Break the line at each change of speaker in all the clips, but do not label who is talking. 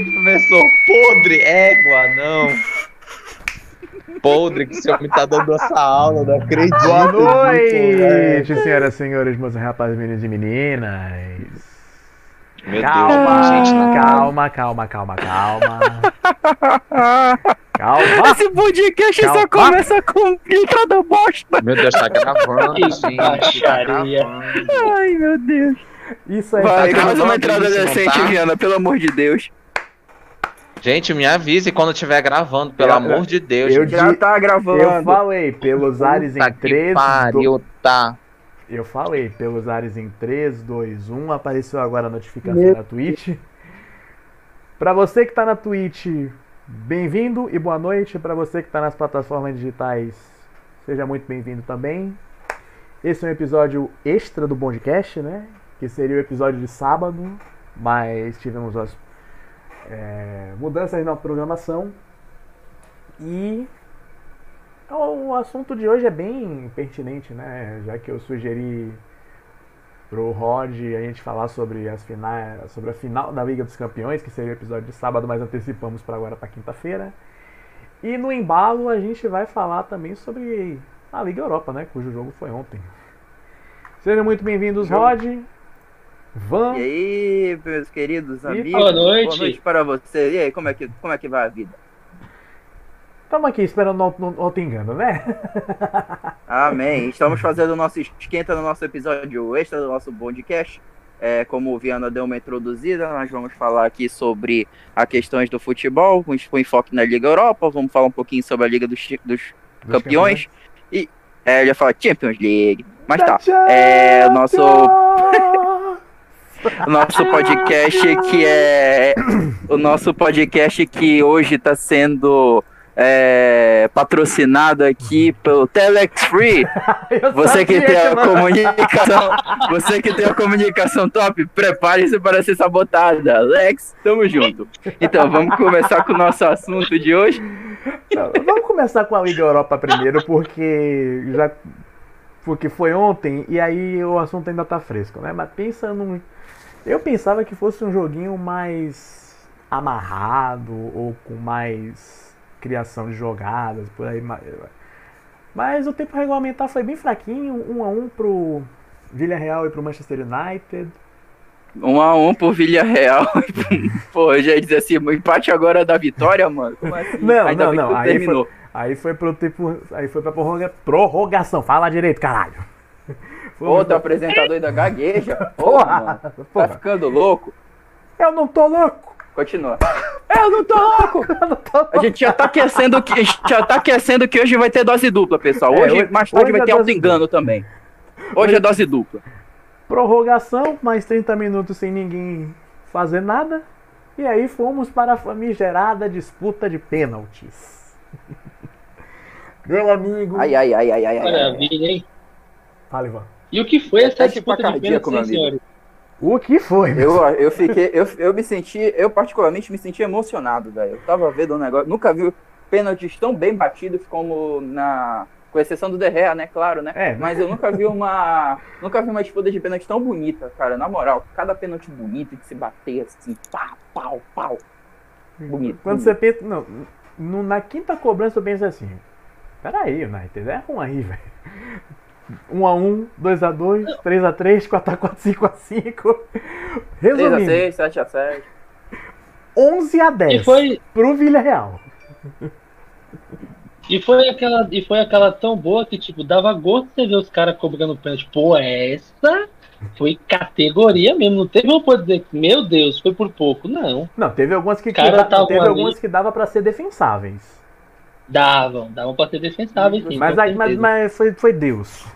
professor. Podre. Égua, não. Podre que esse homem tá dando essa aula, não acredito.
Boa
noite,
noite, senhoras e senhores, meus rapazes, meninos e meninas.
Meu
calma,
Deus, gente. Não...
calma, calma, calma, calma. Calma.
Esse podcast
Calma.
só começa com entrada bosta.
Meu Deus, tá gravando,
Que
gente. Tá
baixaria.
gravando.
Ai, meu Deus.
Isso aí
Vai,
tá
faz uma entrada decente,
tá?
Viana, pelo amor de Deus.
Gente, me avise quando estiver gravando, pelo
Eu-
amor de Deus.
eu.
Já tá gravando.
Eu falei pelos ares
Puta
em
que
3,
pariu, tá.
Eu falei pelos ares em 3, 2, 1. Apareceu agora a notificação na Twitch. Pra você que tá na Twitch, bem-vindo e boa noite. Pra você que tá nas plataformas digitais, seja muito bem-vindo também. Esse é um episódio extra do Bondcast, né? Que seria o episódio de sábado, mas tivemos as é, mudanças na programação. E o assunto de hoje é bem pertinente, né? Já que eu sugeri pro Rod a gente falar sobre as finais, sobre a final da Liga dos Campeões, que seria o episódio de sábado, mas antecipamos para agora para quinta-feira. E no embalo a gente vai falar também sobre a Liga Europa, né? Cujo jogo foi ontem. Sejam muito bem-vindos, Rod. Van.
E aí, meus queridos amigos.
boa noite.
Boa noite para você. E aí, como é que, como é que vai a vida?
Estamos aqui esperando não, não, não engano, né?
Amém. Estamos fazendo o nosso esquenta no nosso episódio extra do nosso podcast. É, como o Viana deu uma introduzida, nós vamos falar aqui sobre as questões do futebol, com enfoque na Liga Europa. Vamos falar um pouquinho sobre a Liga dos, dos
Dos
campeões. E é, ele ia falar Champions League. Mas tá. É o nosso, o nosso podcast que é. O nosso podcast que hoje está sendo é, patrocinado aqui pelo Telex Free. Você que tem a comunicação, você que tem a comunicação top, prepare-se para ser sabotada. Alex, tamo junto. Então, vamos começar com o nosso assunto de hoje.
Não, vamos começar com a Liga Europa primeiro, porque já porque foi ontem e aí o assunto ainda tá fresco, né? Mas pensa num eu pensava que fosse um joguinho mais amarrado ou com mais criação de jogadas por aí, ma- mas o tempo regulamentar foi bem fraquinho, um a um pro Villarreal e pro Manchester United.
Um a um por Villarreal. Pô, já dizer assim, o empate agora da vitória, mano. Como assim?
Não,
Ainda
não, não, aí
terminou.
Aí foi pro tempo, aí foi pra prorroga, prorrogação. Fala direito, caralho.
Outro apresentador ainda gagueja. Porra,
Porra,
mano. Tá
porra.
ficando louco.
Eu não tô louco.
Continua. Eu não tô louco!
Eu não tô louco.
A gente já tá aquecendo que, a gente já tá aquecendo que hoje vai ter dose dupla, pessoal.
É,
Hoje,
hoje-
mais tarde
hoje
vai
é
ter
dose
auto-engano também. Hoje é dose dupla.
Prorrogação, mais 30 minutos sem ninguém fazer nada. E aí fomos para a famigerada disputa de pênaltis. Meu amigo.
Ai, ai, ai, ai, ai, ai. ai.
Maravilha, hein?
Fala, Ivan.
E o que foi essa disputa de pênaltis,
meu amigo.
senhores?
O que foi?
Eu, eu fiquei, eu, eu me senti, eu particularmente me senti emocionado, velho. Eu tava vendo um negócio, nunca vi pênaltis tão bem batidos como na, com exceção do Derrea, né, claro, né?
É,
Mas eu nunca vi uma, nunca vi uma disputa de pênalti tão bonita, cara, na moral. Cada pênalti bonito que se bater assim, pau, pau, pau. Bonito.
Quando
bonito.
você pensa. Não, no- na quinta cobrança eu penso assim. Peraí, United, é um aí, velho. 1x1, 2x2, 3x3, 4x4, 5x5.
3 a
Resumindo,
6, 7 a 7.
11 a 10
E foi,
pro Villarreal.
e, foi aquela, e foi aquela tão boa que, tipo, dava gosto de você ver os caras cobrando pênalti. Pô, essa foi categoria mesmo. Não teve um poder dizer que, meu Deus, foi por pouco. Não.
Não, teve algumas que,
Cara,
que
tava
teve
ali.
algumas que dava pra ser defensáveis.
Davam, davam pra ser defensável, sim.
Mas, aí, mas, mas foi, foi Deus.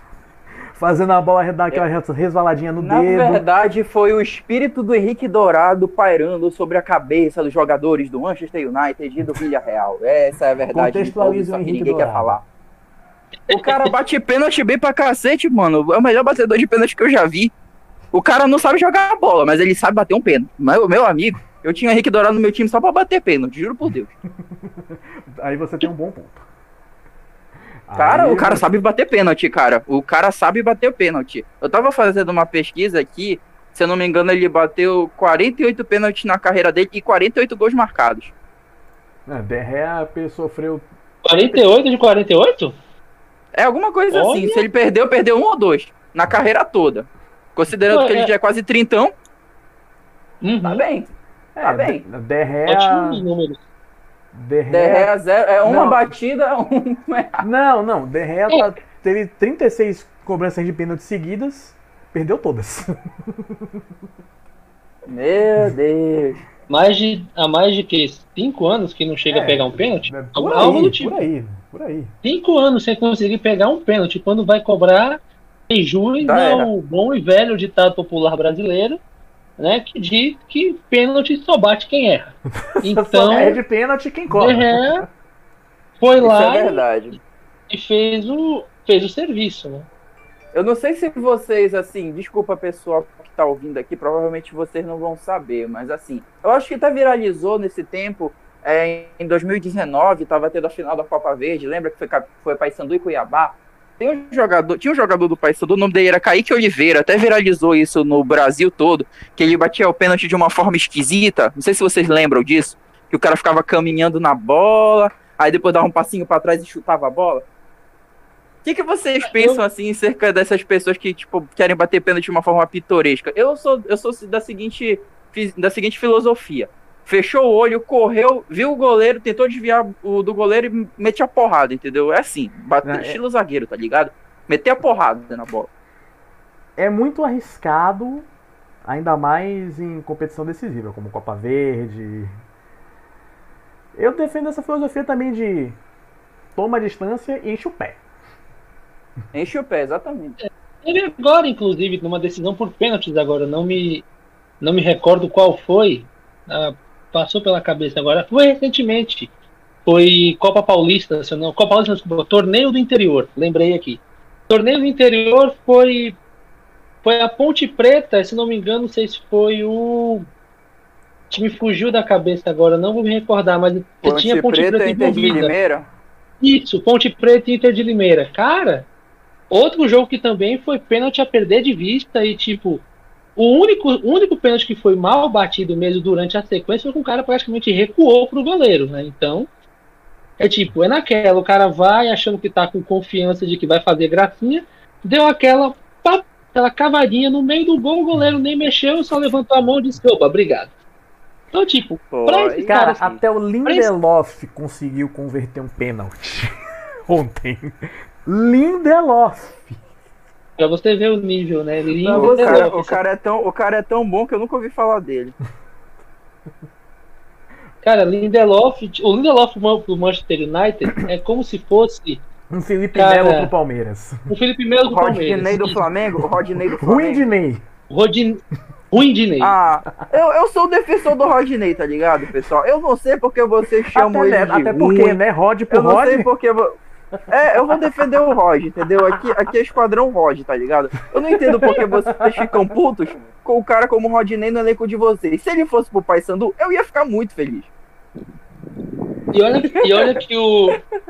Fazendo a bola dar aquela resvaladinha no
Na
dedo.
verdade, foi o espírito do Henrique Dourado pairando sobre a cabeça dos jogadores do Manchester United e do Villarreal. Essa é a verdade. de
Contextualize
todos, só
o
que
Henrique
ninguém quer
Dourado.
falar. O cara bate pênalti bem pra cacete, mano. É o melhor batedor de pênalti que eu já vi. O cara não sabe jogar a bola, mas ele sabe bater um pênalti. Mas o meu amigo, eu tinha o Henrique Dourado no meu time só pra bater pênalti, juro por Deus.
Aí você tem um bom ponto.
Cara,
Aí
o cara sabe bater pênalti, cara. O cara sabe bater pênalti. Eu tava fazendo uma pesquisa aqui Se eu não me engano, ele bateu 48 pênaltis na carreira dele e 48 gols marcados.
Derrea sofreu
48 de 48?
É alguma coisa
Olha.
assim. Se ele perdeu, perdeu um ou dois. Na carreira toda. Considerando
Pô,
que ele
é-
já é quase trintão,
Uhum.
tá bem. Tá bem.
De- Derrea,
Ótimos números.
Derrea,
Derrea zero, é uma
Não.
batida, um.
Não, não, Derrea tá- teve 36 cobranças de pênalti seguidas, perdeu todas.
Meu Deus.
Mais de, há mais de que? 5 anos que não chega
É,
a pegar um pênalti?
Por
Algo-
aí,
algo do tipo.
por aí, por aí.
5 anos sem conseguir pegar um pênalti. Quando vai cobrar,
Já era.
não, o bom e velho ditado popular brasileiro, né? Que diz que pênalti só bate quem erra.
Só
Então,
perde pênalti quem.
Derrea foi
Isso
lá
é verdade.
e fez o, fez o serviço, né?
Eu não sei se vocês, assim, desculpa pessoal que tá ouvindo aqui, provavelmente vocês não vão saber, mas assim, eu acho que até viralizou nesse tempo, é, em 2019, tava tendo a final da Copa Verde, lembra que foi, foi Paysandu e Cuiabá? Tem um jogador, tinha um jogador do Paysandu, o nome dele era Kaique Oliveira, até viralizou isso no Brasil todo, que ele batia o pênalti de uma forma esquisita, não sei se vocês lembram disso, que o cara ficava caminhando na bola, aí depois dava um passinho pra trás e chutava a bola. O que, que vocês pensam assim cerca dessas pessoas que tipo querem bater pênalti de uma forma pitoresca? Eu sou eu sou da seguinte da seguinte filosofia. Fechou o olho, correu, viu o goleiro, tentou desviar o do goleiro e mete a porrada, entendeu? É assim, bater
É, é-
estilo zagueiro, tá ligado? Meter a porrada na bola.
É muito arriscado, ainda mais em competição decisiva, como Copa Verde. Eu defendo essa filosofia também de toma a distância e enche o pé.
Enche o pé, exatamente.
Teve agora, inclusive, numa decisão por pênaltis agora, não me, não me recordo qual foi. ah, passou pela cabeça agora. Foi recentemente. Foi Copa Paulista, se não. Copa Paulista, desculpa, torneio do interior, lembrei aqui. Torneio do interior foi. Foi a Ponte Preta, se não me engano, não sei se foi o. Que me fugiu da cabeça agora, não vou me recordar, mas
Ponte
tinha Ponte
Preta,
Preta
Inter de
envolvida.
Limeira.
Isso, Ponte Preta e Inter de Limeira. Cara, outro jogo que também foi pênalti a perder de vista e, tipo, o único, o único pênalti que foi mal batido mesmo durante a sequência foi que o cara praticamente recuou pro goleiro, né? Então, é tipo, é naquela, o cara vai achando que tá com confiança de que vai fazer gracinha, deu aquela, pá, aquela cavadinha no meio do gol, o goleiro nem mexeu, só levantou a mão e disse, opa, obrigado. Então, tipo,
Pô,
Pra esse
e-
Cara,
assim,
até o Lindelof conseguiu converter um pênalti ontem. Lindelof.
Pra você ver o nível, né? Lindo,
o, cara, o, cara é tão, o cara é tão bom que eu nunca ouvi falar dele.
Cara, Lindelof, o Lindelof do Manchester United é como se fosse
Um Felipe
Cara.
Melo pro Palmeiras.
o Felipe Melo
O
do Palmeiras.
Rodney do. Flamengo? O Rodney do Flamengo?
Ney.
Rodin... Ney.
Ah, eu, eu sou o defensor do Rodney, tá ligado, pessoal? Eu não sei porque vocês chamam
Até,
ele de
até porque,
ruim.
né? Rod pro
Eu não
Rod.
sei porque... É, eu vou defender o Rod, entendeu? Aqui, aqui é esquadrão Rod, tá ligado? Eu não entendo porque vocês ficam putos com o cara como o Rodney no elenco de vocês. Se ele fosse pro Paysandu, eu ia ficar muito feliz.
E, olha, e olha que o.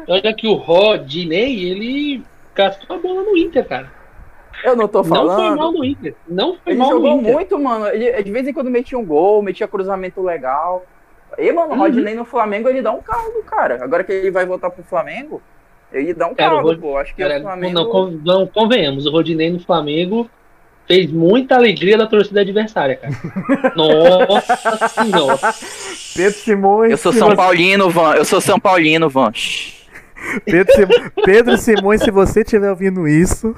Olha que o Rodney, ele cascou a bola no Inter, cara.
Eu não tô
Não foi
falando.
mal no Inter. Não foi
Ele
mal no
jogou
Inter.
muito, mano. Ele de vez em quando metia um gol, metia cruzamento legal. E, mano, o
Uhum.
Rodney no Flamengo, ele dá um caldo, cara. Agora que ele vai voltar pro Flamengo, ele dá um
Cara,
caldo,
Rod-
pô. Acho que
Cara,
o Flamengo.
não, con- não convenhamos, o Rodinei no Flamengo fez muita alegria da torcida adversária, cara. Nossa senhora.
Pedro Simões.
Eu sou
se
São
você-
Paulino, Van. Eu sou São Paulino, Van.
Pedro, Sim- Pedro Simões, se você estiver ouvindo isso,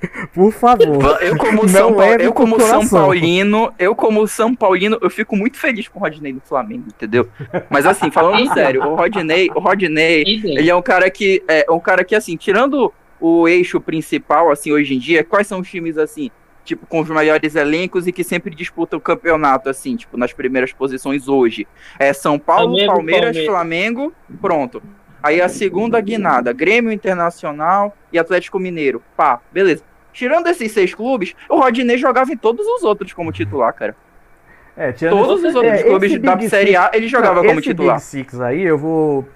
por favor.
Eu como, São, Paulo,
leve
eu como São. Paulino, eu como São Paulino, eu fico muito feliz com o Rodney do Flamengo, entendeu? Mas assim, falando sério, o Rodney, o Rodney. Ele é um cara que é um cara que assim, tirando o eixo principal assim hoje em dia, quais são os times assim, tipo com os maiores elencos e que sempre disputam o campeonato assim, tipo nas primeiras posições hoje? É São Paulo,
Flamengo,
Palmeiras,
Palmeiras.
Flamengo, pronto. Aí a segunda guinada, Grêmio Internacional e Atlético Mineiro. Pá, beleza. Tirando esses seis clubes, o Rodinei jogava em todos os outros como titular, cara.
É, tirando
Todos
esse-
os outros
é,
clubes da
Big
Série A, ele jogava
Não,
como
esse
titular.
Big Six aí, eu vou.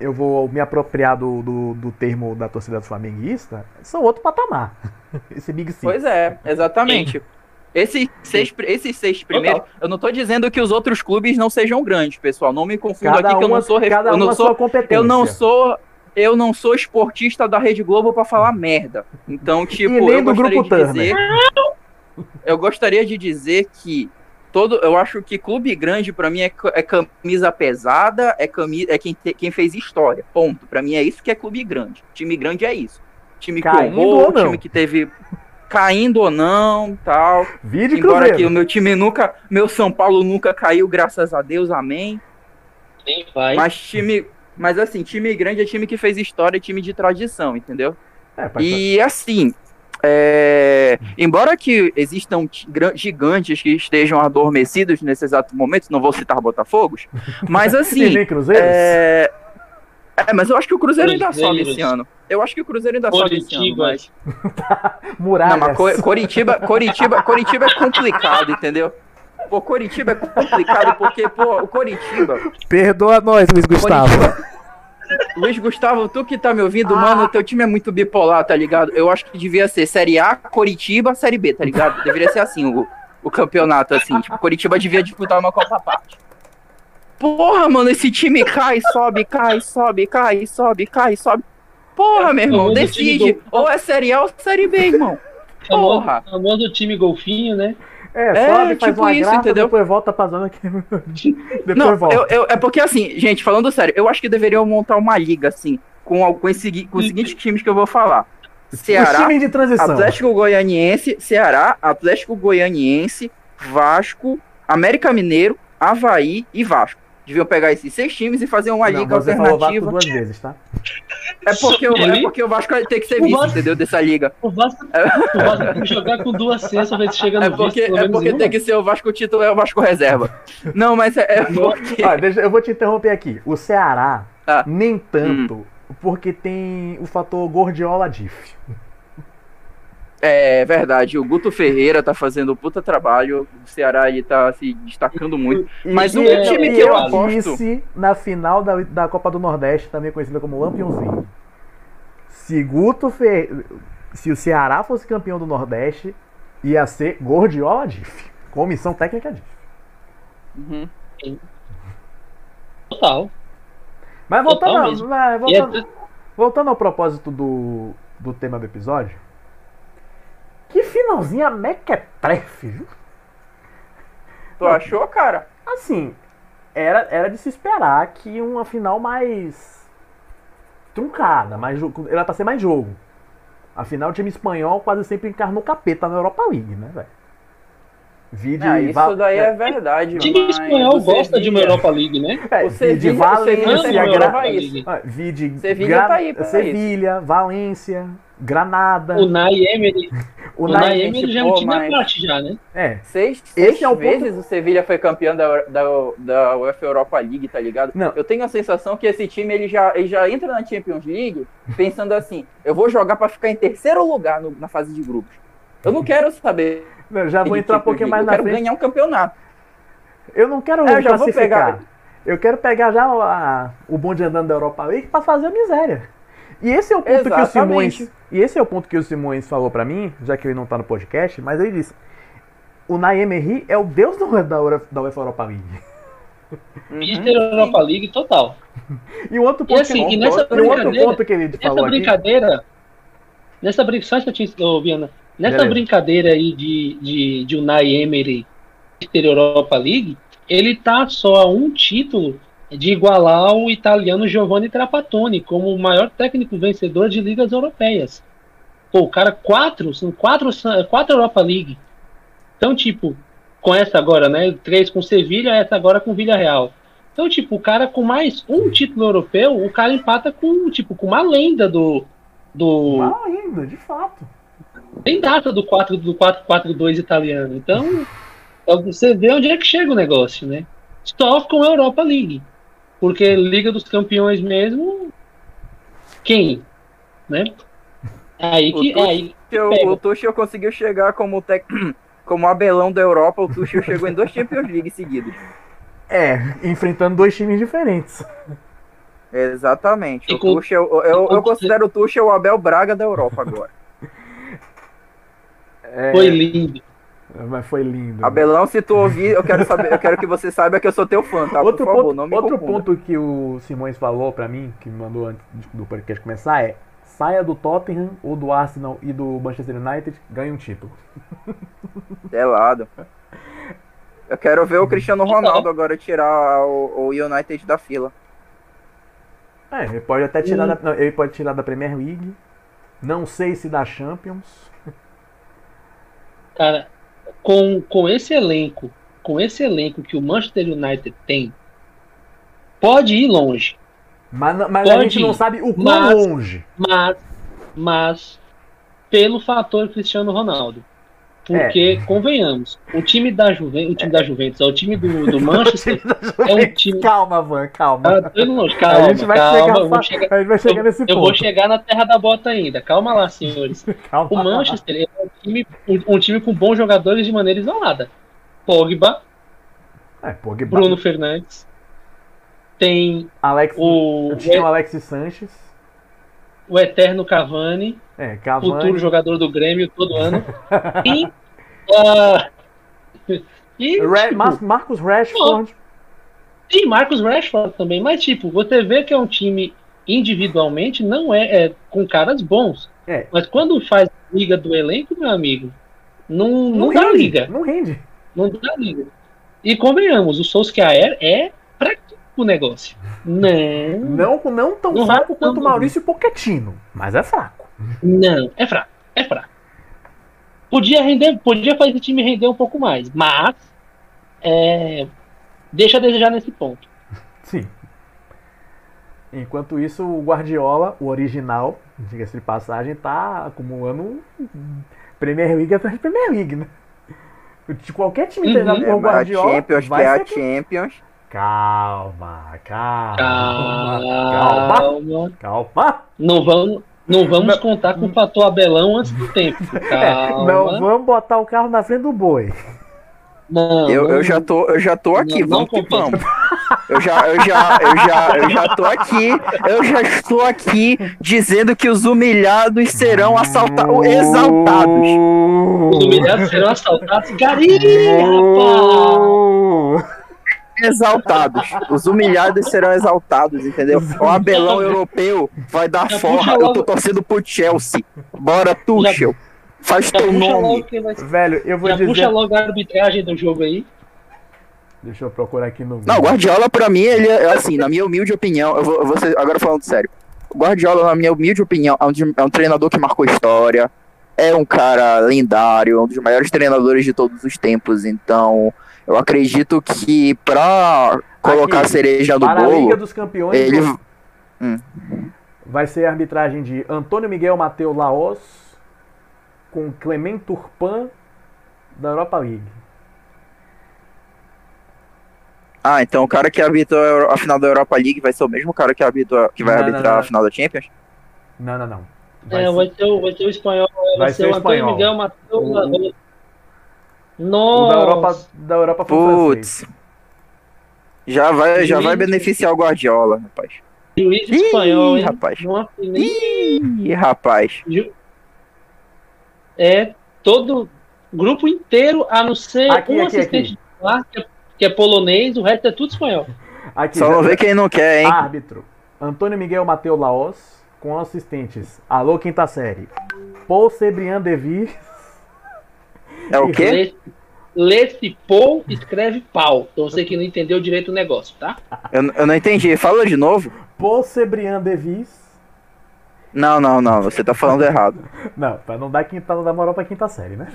Eu vou me apropriar do, do, do termo da torcida flamenguista. São outro patamar. Esse Big Six.
Pois é, exatamente. Esses seis, esses seis primeiros, eu não tô dizendo que os outros clubes não sejam grandes, pessoal. Não me confunda
Cada
aqui que eu
uma,
não sou
cada
eu
uma
não sou eu não sou eu não sou esportista da Rede Globo pra falar merda. Então, tipo, eu
do
gostaria
Grupo
de
Turner.
dizer eu gostaria de dizer que todo eu acho que clube grande pra mim é, é camisa pesada, é camisa é quem, te- quem fez história. Ponto. Pra mim é isso que é clube grande. Time grande é isso. Time que
Caindo
time que teve caindo ou não, tal.
Vídeo
Embora
Cruzeiro.
que o meu time nunca, meu São Paulo nunca caiu, graças a Deus, amém.
Nem vai.
Mas time, mas assim, time grande é time que fez história, time de tradição, entendeu?
É,
E assim, é, embora que existam gigantes que estejam adormecidos nesse exato momento, não vou citar Botafogos, mas
E
assim,
Cruzeiro?
é, é, mas eu acho que o Cruzeiro ainda sobe esse ano. Eu acho que o Cruzeiro ainda sobe esse ano,
Coritiba.
mas
Muralhas.
não, mas Co- Coritiba, Coritiba, Coritiba é complicado, entendeu? Pô, Coritiba é complicado porque, pô, o Coritiba,
Perdoa nós, Luiz Gustavo.
Luiz Gustavo, tu que tá me ouvindo, mano, teu time é muito bipolar, tá ligado? Eu acho que devia ser Série A, Coritiba, Série B, tá ligado? Deveria ser assim o, o campeonato, assim. Tipo, Coritiba devia disputar uma Copa à parte. Porra, mano, esse time cai, sobe, cai, sobe, cai, sobe, cai, sobe. Porra, meu irmão,
time
decide.
do-
Ou é Série A ou Série B, irmão. porra.
famoso time golfinho, né?
É,
É,
sobe, faz
tipo
uma
isso,
graça,
entendeu?
depois volta pra zona que... depois
Não,
volta.
eu, eu- é porque assim, gente, falando sério, eu acho que deveriam montar uma liga, assim, com, com, esse, com os seguintes times que eu vou falar. Ceará,
times de transição.
Atlético Goianiense, Ceará, Atlético Goianiense, Vasco, América Mineiro, Havaí e Vasco. Deviam pegar esses seis times e fazer uma
Não,
liga
você falou Vasco
alternativa.
duas vezes, tá?
É porque, o, é porque o Vasco tem que ser
O
vice,
Vasco-
entendeu? Dessa liga.
O Vasco, o Vasco tem que jogar com duas cestas pra ver se chega no
É porque,
pelo
é porque
uma.
tem que ser o Vasco título, é o Vasco reserva. Não, mas é, é porque.
Ah, deixa- eu vou te interromper aqui. O Ceará,
Tá.
nem tanto, porque tem o fator Gordiola Diff.
É verdade, o Guto Ferreira tá fazendo um puta trabalho, o Ceará ele tá se destacando muito. Mas o
e-
time que eu
eu
aposto-
disse na final da, da Copa do Nordeste, também conhecida como Lampiãozinho. Se Guto Fe... Se o Ceará fosse campeão do Nordeste, ia ser Gordiola Diff. Comissão técnica Diff.
Uhum.
Total.
Mas
Total
voltando, vai,
E
voltando,
é-
voltando ao propósito do, do tema do episódio. Que finalzinha mequetrefe, viu?
Tu achou, cara?
Assim, era, era de se esperar que uma final mais truncada, mais, era pra ser mais jogo. Afinal, o time espanhol quase sempre encarnou capeta na Europa League, né, velho? Vide
Ah, isso daí é verdade,
O time
mas
espanhol gosta de uma
Sevilla-
Europa League, né?
é,
o o
Valência,
tem
Gra- ah, vide
Sevilha
Gra-
tá aí
Sevilha, Valência, Granada,
O Nai Emery,
o
o
Nai-
Emery já é um time à
mas-
parte já, né?
É,
Seis,
Esse
seis
é o ponto-
vezes o Sevilha foi campeão da, da, da UEFA Europa League, tá ligado?
Não.
Eu tenho a sensação que esse time ele já, ele já entra na Champions League pensando assim: eu vou jogar pra ficar em terceiro lugar no- na fase de grupos. Eu não quero saber.
Eu já vou entrar um pouquinho mais
eu
na
quero
frente.
ganhar um campeonato.
Eu não quero
É, eu já vou pegar.
Eu quero pegar já a- o bonde andando da Europa League pra fazer a miséria. E esse é o ponto que o
Exatamente.
Simões. E esse é o ponto que o Simões falou pra mim, já que ele não tá no podcast, mas ele disse: o Naemery é o deus do- da, da UEFA Europa League.
Uhum.
Mister Europa League total.
E o outro
E
ponto,
assim,
que,
e nessa
e o outro
brincadeira,
ponto que ele
nessa
falou aqui.
brincadeira, nessa brincadeira, só te ô, Viana, nessa
Beleza.
brincadeira aí de, de, de Unai Emery Mister Europa League, ele tá só a um título de igualar o italiano Giovanni Trapattoni como o maior técnico vencedor de ligas europeias. Pô, o cara, quatro, são quatro, quatro Europa League. Então, tipo, com essa agora, né? Três com Sevilha, essa agora com Villarreal. Então, tipo, o cara com mais um título europeu, o cara empata com, tipo, com uma lenda do. do
Mal ainda, de fato.
Tem data do 4 do 4-4-2 italiano. Então, você vê onde é que chega o negócio, né? Só com a Europa League. Porque Liga dos Campeões mesmo. Quem? Né? Aí que.
O Tuchel-
Aí,
Tuchel-
Pega.
O Tuchel conseguiu chegar como, tec... como abelão da Europa. O Tuchel chegou em dois Champions League seguidos.
É, enfrentando dois times diferentes.
Exatamente. O
com-
Tuchel, eu, eu, eu considero o Tuchel o Abel Braga da Europa agora.
É,
foi lindo.
Mas foi lindo.
Abelão, se tu ouvir, eu quero saber, eu quero que você saiba que eu sou teu fã, tá?
outro
Por favor,
ponto,
não me
outro ponto que o Simões falou pra mim, que me mandou antes do podcast começar, é saia do Tottenham ou do Arsenal e do Manchester United, ganhe um título.
Pelado. Eu quero ver o Cristiano Ronaldo agora tirar o, o United da fila.
É, ele pode até tirar
Hum.
da, não, ele pode tirar da Premier League. Não sei se da Champions.
Cara, com, com esse elenco, com esse elenco que o Manchester United tem, pode ir longe.
Mas, não- mas a gente não
ir,
sabe o quão longe.
Mas, mas pelo fator Cristiano Ronaldo. Porque, convenhamos, o time da Juventus, o time da Juventus, o time do, do Manchester é um time.
Calma, Van, calma.
Ah, longe, calma,
a gente vai
calma,
chegar,
eu vou chegar,
a gente vai chegar
eu,
nesse
eu
ponto.
vou chegar na terra da bota ainda. Calma lá, senhores.
Calma.
O Manchester é um time, um, um time com bons jogadores de maneira isolada. Pogba,
É, Pogba,
Bruno Fernandes, tem
Alex,
o,
tinha o Alex Sanches.
o eterno Cavani,
É,
futuro
Cavani.
jogador do Grêmio todo ano. E, ah, e
Ra-
tipo,
Mar- Marcos Rashford.
tem Marcos Rashford também, mas tipo, você vê que é um time individualmente não é, é com caras bons.
É.
Mas quando faz liga do elenco, meu amigo, não, não,
Não
dá
rende,
liga.
Não rende.
Não dá liga. E convenhamos, o Solskjaer é pra o negócio. Não,
Não, não tão
Não
fraco quanto o
não.
Maurício Pochettino, mas é fraco.
não, é fraco, é fraco. Podia render, podia fazer esse time render um pouco mais, mas é, deixa a desejar nesse ponto.
Sim. Enquanto isso, o Guardiola, o original, diga-se de passagem, tá acumulando Premier League atrás de Premier League, né? De qualquer time
Uhum.
treinado
É,
por
mas a
Guardiola.
Champions, que
vai
é a
ser-
Champions.
Calma, calma,
Calma.
calma, calma.
Não vamos, não vamos
Não.
contar com o fator Abelão antes do tempo.
É,
Calma.
não vamos botar o carro na frente do boi.
Não,
Eu,
não-
eu já tô, eu já tô aqui,
Não,
vamos que vamos. Eu já, eu já, eu já, eu já tô aqui, eu já estou aqui dizendo que os humilhados serão assaltados, exaltados.
Os humilhados serão assaltados. Rapaz!
Exaltados. Os humilhados serão exaltados, entendeu? O Abelão europeu vai dar
Já
forra. Eu tô torcendo pro Chelsea. Bora, Tuchel. Faz
Já
teu
puxa
nome.
vai-
Velho, eu vou
já
dizer.
puxa logo a arbitragem do jogo aí.
Deixa eu procurar aqui no.
Não, o Guardiola, pra mim, ele é assim, na minha humilde opinião, eu vou, eu vou ser- agora falando sério. O Guardiola, na minha humilde opinião, é um, é um treinador que marcou história, é um cara lendário, é um dos maiores treinadores de todos os tempos. Então, eu acredito que pra colocar
Aqui,
a cereja no
Para a Liga
bolo,
dos Campeões,
ele.
vai ser a arbitragem de Antônio Miguel Mateu Laos com Clement Turpin da Europa League.
Ah, então o cara que arbitrou a final da Europa League vai ser o mesmo cara que, arbitrou, que vai
Não, não,
arbitrar
não.
a final da Champions?
Não, não, não. Vai
É,
ser-
vai, ser o, vai ser o espanhol. Vai,
Vai
ser,
ser
o Antônio
espanhol.
Miguel Matheus.
O
Nossa!
da Europa, da Europa foi.
Putz. Já vai, já vai beneficiar o Guardiola, rapaz.
Juiz
Ih,
espanhol, hein?
rapaz. Ih, rapaz.
É todo grupo inteiro, a não ser
Aqui,
um
aqui,
assistente lá, que é, que é polonês, o resto é tudo espanhol.
Aqui,
Só não vê quem não quer, hein?
Árbitro. Antônio Miguel Mateu Laos com assistentes. Alô, quinta série. Paul Sebrian Devi.
É o quê?
Lê- Lê-se Paul, escreve pau. Então você que não entendeu direito o negócio, tá?
Eu, eu não entendi. Fala de novo.
Paul Sebrian Devis.
Não, não, não. Você tá falando errado.
Não, pra não dar, quinta, não dar moral pra quinta série, né?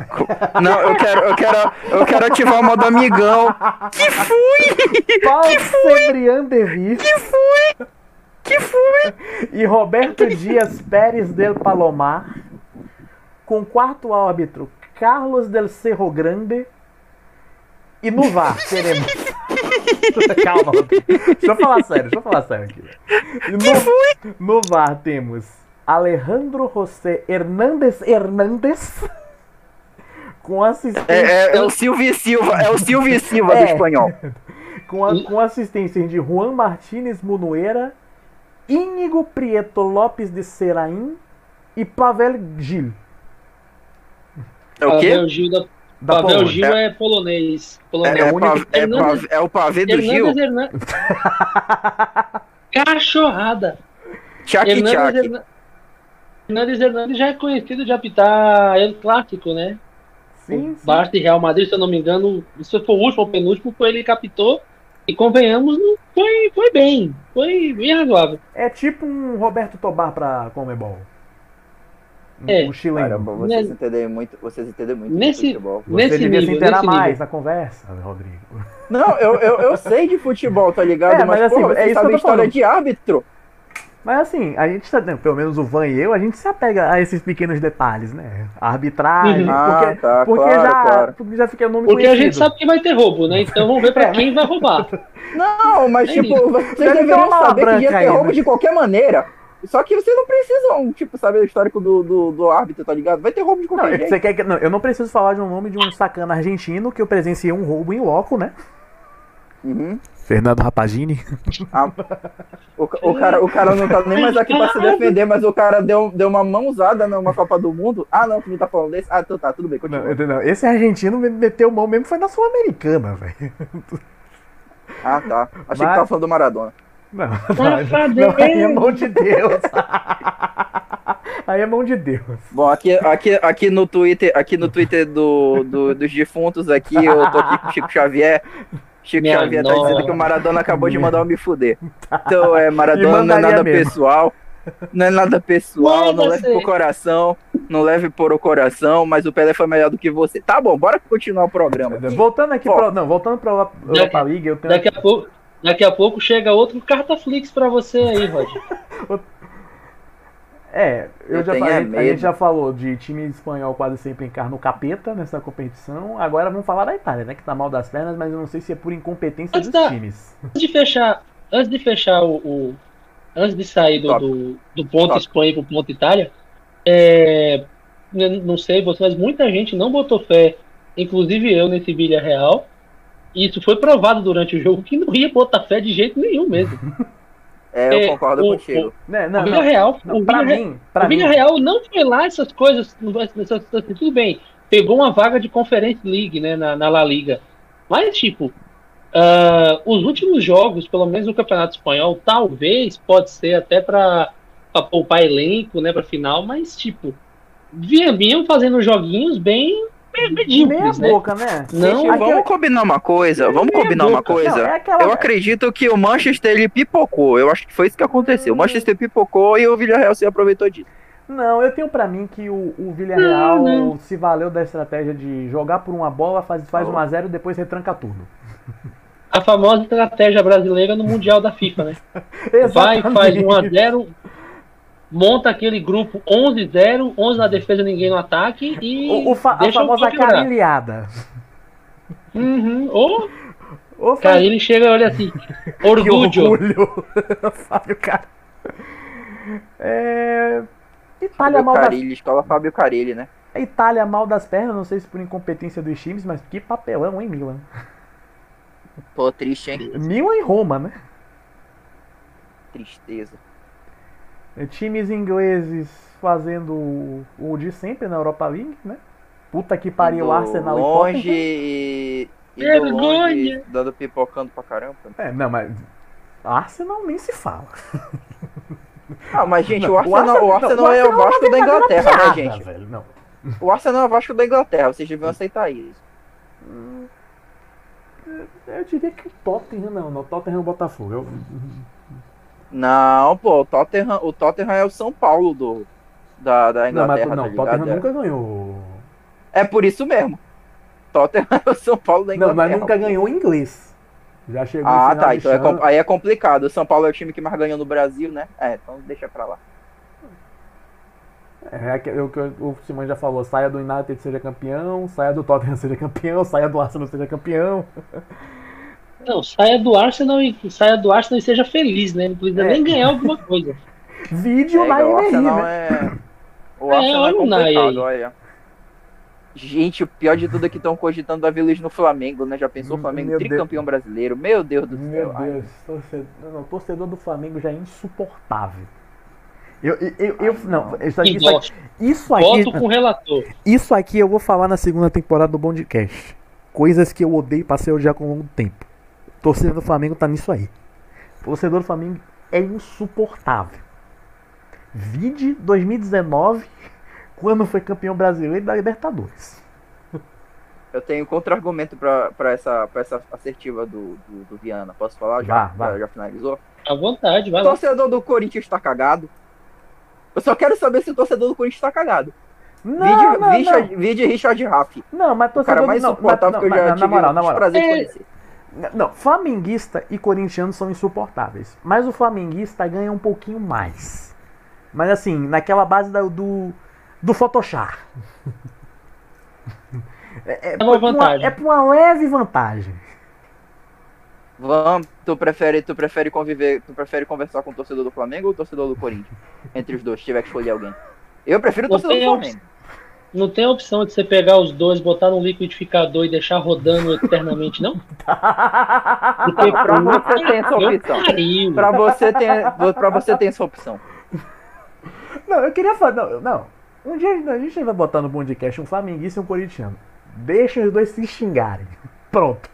Não, eu quero, eu quero, eu quero ativar o modo amigão. Que fui?
Paul Sebrian Devis.
Que fui? Que fui?
e Roberto Dias Pérez del Palomar, com quarto árbitro Carlos del Cerro Grande, e no VAR teremos. Calma, Rodrigo. deixa eu falar sério, deixa eu falar sério aqui. E no, no VAR temos Alejandro José Hernández Hernández, com assistência.
É, é, é o Silvio Silva, é o Silvio Silva do
É.
espanhol.
com, a, com assistência de Juan Martínez Munuera, Íñigo Prieto Lopes de Seraim e Pavel Gil.
É o quê?
Abel Gil da,
Da
Pavel
Polônia.
Gil é polonês.
É,
polonês.
é,
o único-
pa- é
Hernandes-
é o pavê do Gil.
Hernan- Cachorrada.
Tchac
Hernandes,
tchac.
Hernan- Hernandes Hernandes já é conhecido de apitar El Clássico, né?
Sim, sim.
Barça e Real Madrid, se eu não me engano, se foi o último ou penúltimo, foi ele que apitou. E convenhamos, não foi, foi bem. Foi bem razoável.
É tipo um Roberto Tobar pra Comebol.
É.
Um chileno.
Caramba, vocês
Né-
entendem muito, vocês entendem muito
Nesse-
de futebol.
Você
nesse
devia se
nível,
inteirar
nesse
mais
nível.
na conversa, Rodrigo.
Não, eu, eu, eu sei de futebol, tá ligado?
É, mas
mas,
assim,
porra,
é isso que eu tô
história
falando.
de árbitro.
Mas assim, a gente, tá- né, pelo menos o Van e eu, a gente se apega a esses pequenos detalhes, né? A arbitragem,
Uhum.
Ah,
porque,
tá,
porque
claro,
já,
claro.
porque já fica o nome
Porque a
conhecido.
gente sabe que vai ter roubo, né? Então vamos ver pra
É,
quem vai roubar.
Não, mas
É
tipo,
isso.
vocês deveriam saber que ia ter roubo
né?
de qualquer maneira. Só que vocês não precisam, tipo, saber o histórico do, do, do árbitro, tá ligado? Vai ter roubo de
Não,
qualquer jeito.
você quer que, não, eu não preciso falar de um nome de um sacana argentino que eu presenciei um roubo em loco, né?
Uhum.
Fernando Rapagini.
Ah, o, o cara, o cara não tá nem mais aqui pra se defender, mas o cara deu, deu uma mãozada numa Copa do Mundo. Ah, não, tu não tá falando desse? Ah, então tá, tudo bem, continua.
Não, entendeu? Esse argentino me meteu mão mesmo foi na Sul-Americana, velho.
Ah, tá. Achei
Mas-
que tava falando do Maradona.
Não,
Safadeza.
não, aí é mão de Deus. aí é mão de Deus.
Bom, aqui, aqui, aqui no Twitter, aqui no Twitter do, do- dos defuntos aqui, eu tô aqui com o Chico Xavier. Chico
Minha
Xavier tá
nossa.
dizendo que o Maradona acabou de mandar eu me fuder. Então, é, Maradona não é nada
mesmo.
pessoal. Não é nada pessoal, não
Manda
leve pro coração. Não leve por o coração, mas o Pelé foi melhor do que você. Tá bom, bora continuar o programa.
Voltando aqui pra, não, voltando pra Europa Europa League, eu tenho
Daqui a pouco, daqui a pouco chega outro Cartaflix pra você aí, Roger.
É, eu
Eu
já falei, a gente já falou de time espanhol quase sempre encarna o capeta nessa competição. Agora vamos falar da Itália, né? Que tá mal das pernas, mas eu não sei se é por incompetência
Mas
dos
tá.
times.
Antes de fechar, antes de fechar o, o- antes de sair do, do, do ponto
Top.
Espanha pro ponto Itália, é, não sei você, mas muita gente não botou fé, inclusive eu nesse Vila Real. E isso foi provado durante o jogo que não ia botar fé de jeito nenhum mesmo.
É, eu
É,
concordo
o-
contigo.
Né?
o
Não,
Vila
não,
Real,
não,
o
pra mim, pra
o
mim,
Vila Real não foi lá essas coisas, não essas- essas- tudo bem, pegou uma vaga de Conference League, né, na, na La Liga. Mas, tipo, ah, os últimos jogos, pelo menos no Campeonato Espanhol, talvez pode ser até para poupar elenco, né, para final, mas, tipo, vinham fazendo joguinhos bem bem
meia
né?
boca, né?
Não,
aquela-
vamos combinar uma coisa, vamos
meia
combinar uma
boca.
coisa.
Não, é aquela-
Eu acredito que o Manchester ele pipocou. Eu acho que foi isso que aconteceu. O Manchester pipocou e o Villarreal se aproveitou disso.
Não, eu tenho pra mim que o, o Villarreal
Não, não.
se valeu da estratégia de jogar por uma bola, faz, faz
Oh.
1x0 e depois retranca tudo.
A famosa estratégia brasileira no Mundial da FIFA, né? Vai, faz 1x0, monta aquele grupo 11-0, 11 na defesa, ninguém no ataque e.
O, o fa- a
deixa o
famosa carilhada.
Uhum. Ou
Ô,
cara, ele chega e olha assim,
Que
orgulho.
orgulho. Fábio Car... É... Itália
Fábio
mal, das...
Carilli, escola Fábio Carilli, né?
Itália mal das pernas, não sei se por incompetência dos times, mas que papelão, hein, Milan?
Tô triste, hein?
Milan e Roma, né?
Tristeza.
Times ingleses fazendo o- o de sempre na Europa League, né? Puta que pariu, Arsenal
longe
e Tottenham.
e. longe, dando pipocando pra caramba.
É, não, mas Arsenal nem se fala.
Ah, mas gente,
Não,
o Arsenal, o Arsenal,
não,
é o Vasco da Inglaterra, né,
piada,
gente?
velho, não.
O Arsenal é o Vasco da Inglaterra, vocês deviam aceitar isso.
Eu diria que o Tottenham não, não, Tottenham é o Botafogo. Eu-
Não, pô, o Tottenham, o Tottenham é o São Paulo do, da, da
Não, mas
Inglaterra,
não,
tá
Tottenham
ligado?
nunca ganhou.
É por isso mesmo. Tottenham é o São Paulo da
Não,
Inglaterra.
mas nunca ganhou inglês. Já chegou
Ah, tá. Então é aí é complicado. O São Paulo é o time que mais ganhou no Brasil, né? É, então deixa pra lá.
É aquele que o Simão já falou, saia do United seja campeão, saia do Tottenham seja campeão, saia do Arsenal seja campeão.
Não, saia do Arsenal e saia do Arsenal e seja feliz, né? Não precisa
É.
nem ganhar alguma coisa.
Vídeo
É,
na
o Arsenal
né?
é. O
É,
Arsenal é,
olha o Nai
complicado,
aí.
olha. Gente, o pior de tudo é que estão cogitando Davi Luiz no Flamengo, né? Já pensou o Flamengo
Meu
tricampeão brasileiro? Meu Deus do
Meu
céu. Ai,
Deus, torcedor, não, torcedor do Flamengo já é insuportável. Eu, eu, eu, eu- não, isso aqui, isso aqui, isso aqui,
Voto com o relator.
isso aqui eu vou falar na segunda temporada do Bondcast. Coisas que eu odeio e passei a odiar com o longo do tempo. Torcedor do Flamengo tá nisso aí. Torcedor do Flamengo é insuportável. Vide 2019, quando foi campeão brasileiro da Libertadores.
Eu tenho contra-argumento pra, pra, essa, pra essa assertiva do, do, do Viana. Posso falar? Já,
Vá, vá.
já, finalizou?
À vontade, vai
O
lá.
torcedor do Corinthians tá cagado. Eu só quero saber se o torcedor do Corinthians tá cagado.
Não,
Vide,
não,
Richard, vide Richard Raff.
não. Não, mas
O
torcedor
cara mais
não,
insuportável que eu
não,
já
mas,
tive
na moral, na
o
moral.
prazer de
É.
conhecer.
Não, flamenguista e corintiano são insuportáveis. Mas o flamenguista ganha um pouquinho mais. Mas assim, naquela base da- do. do Photoshop. É, é,
É uma vantagem.
é por uma leve vantagem.
Vamos, tu prefere, tu prefere conviver, tu prefere conversar com o torcedor do Flamengo ou o torcedor do Corinthians? Entre os dois, se tiver que escolher alguém. Eu prefiro o torcedor do
opção.
Flamengo.
Não tem a opção de você pegar os dois, botar num liquidificador e deixar rodando eternamente, não? Porque
Pra você tem essa opção. Pra você tem, pra você tem essa opção.
Não, eu queria falar. Não, não. Um dia a gente vai botar no podcast um flamenguista e um corintiano. Deixa os dois se xingarem. Pronto.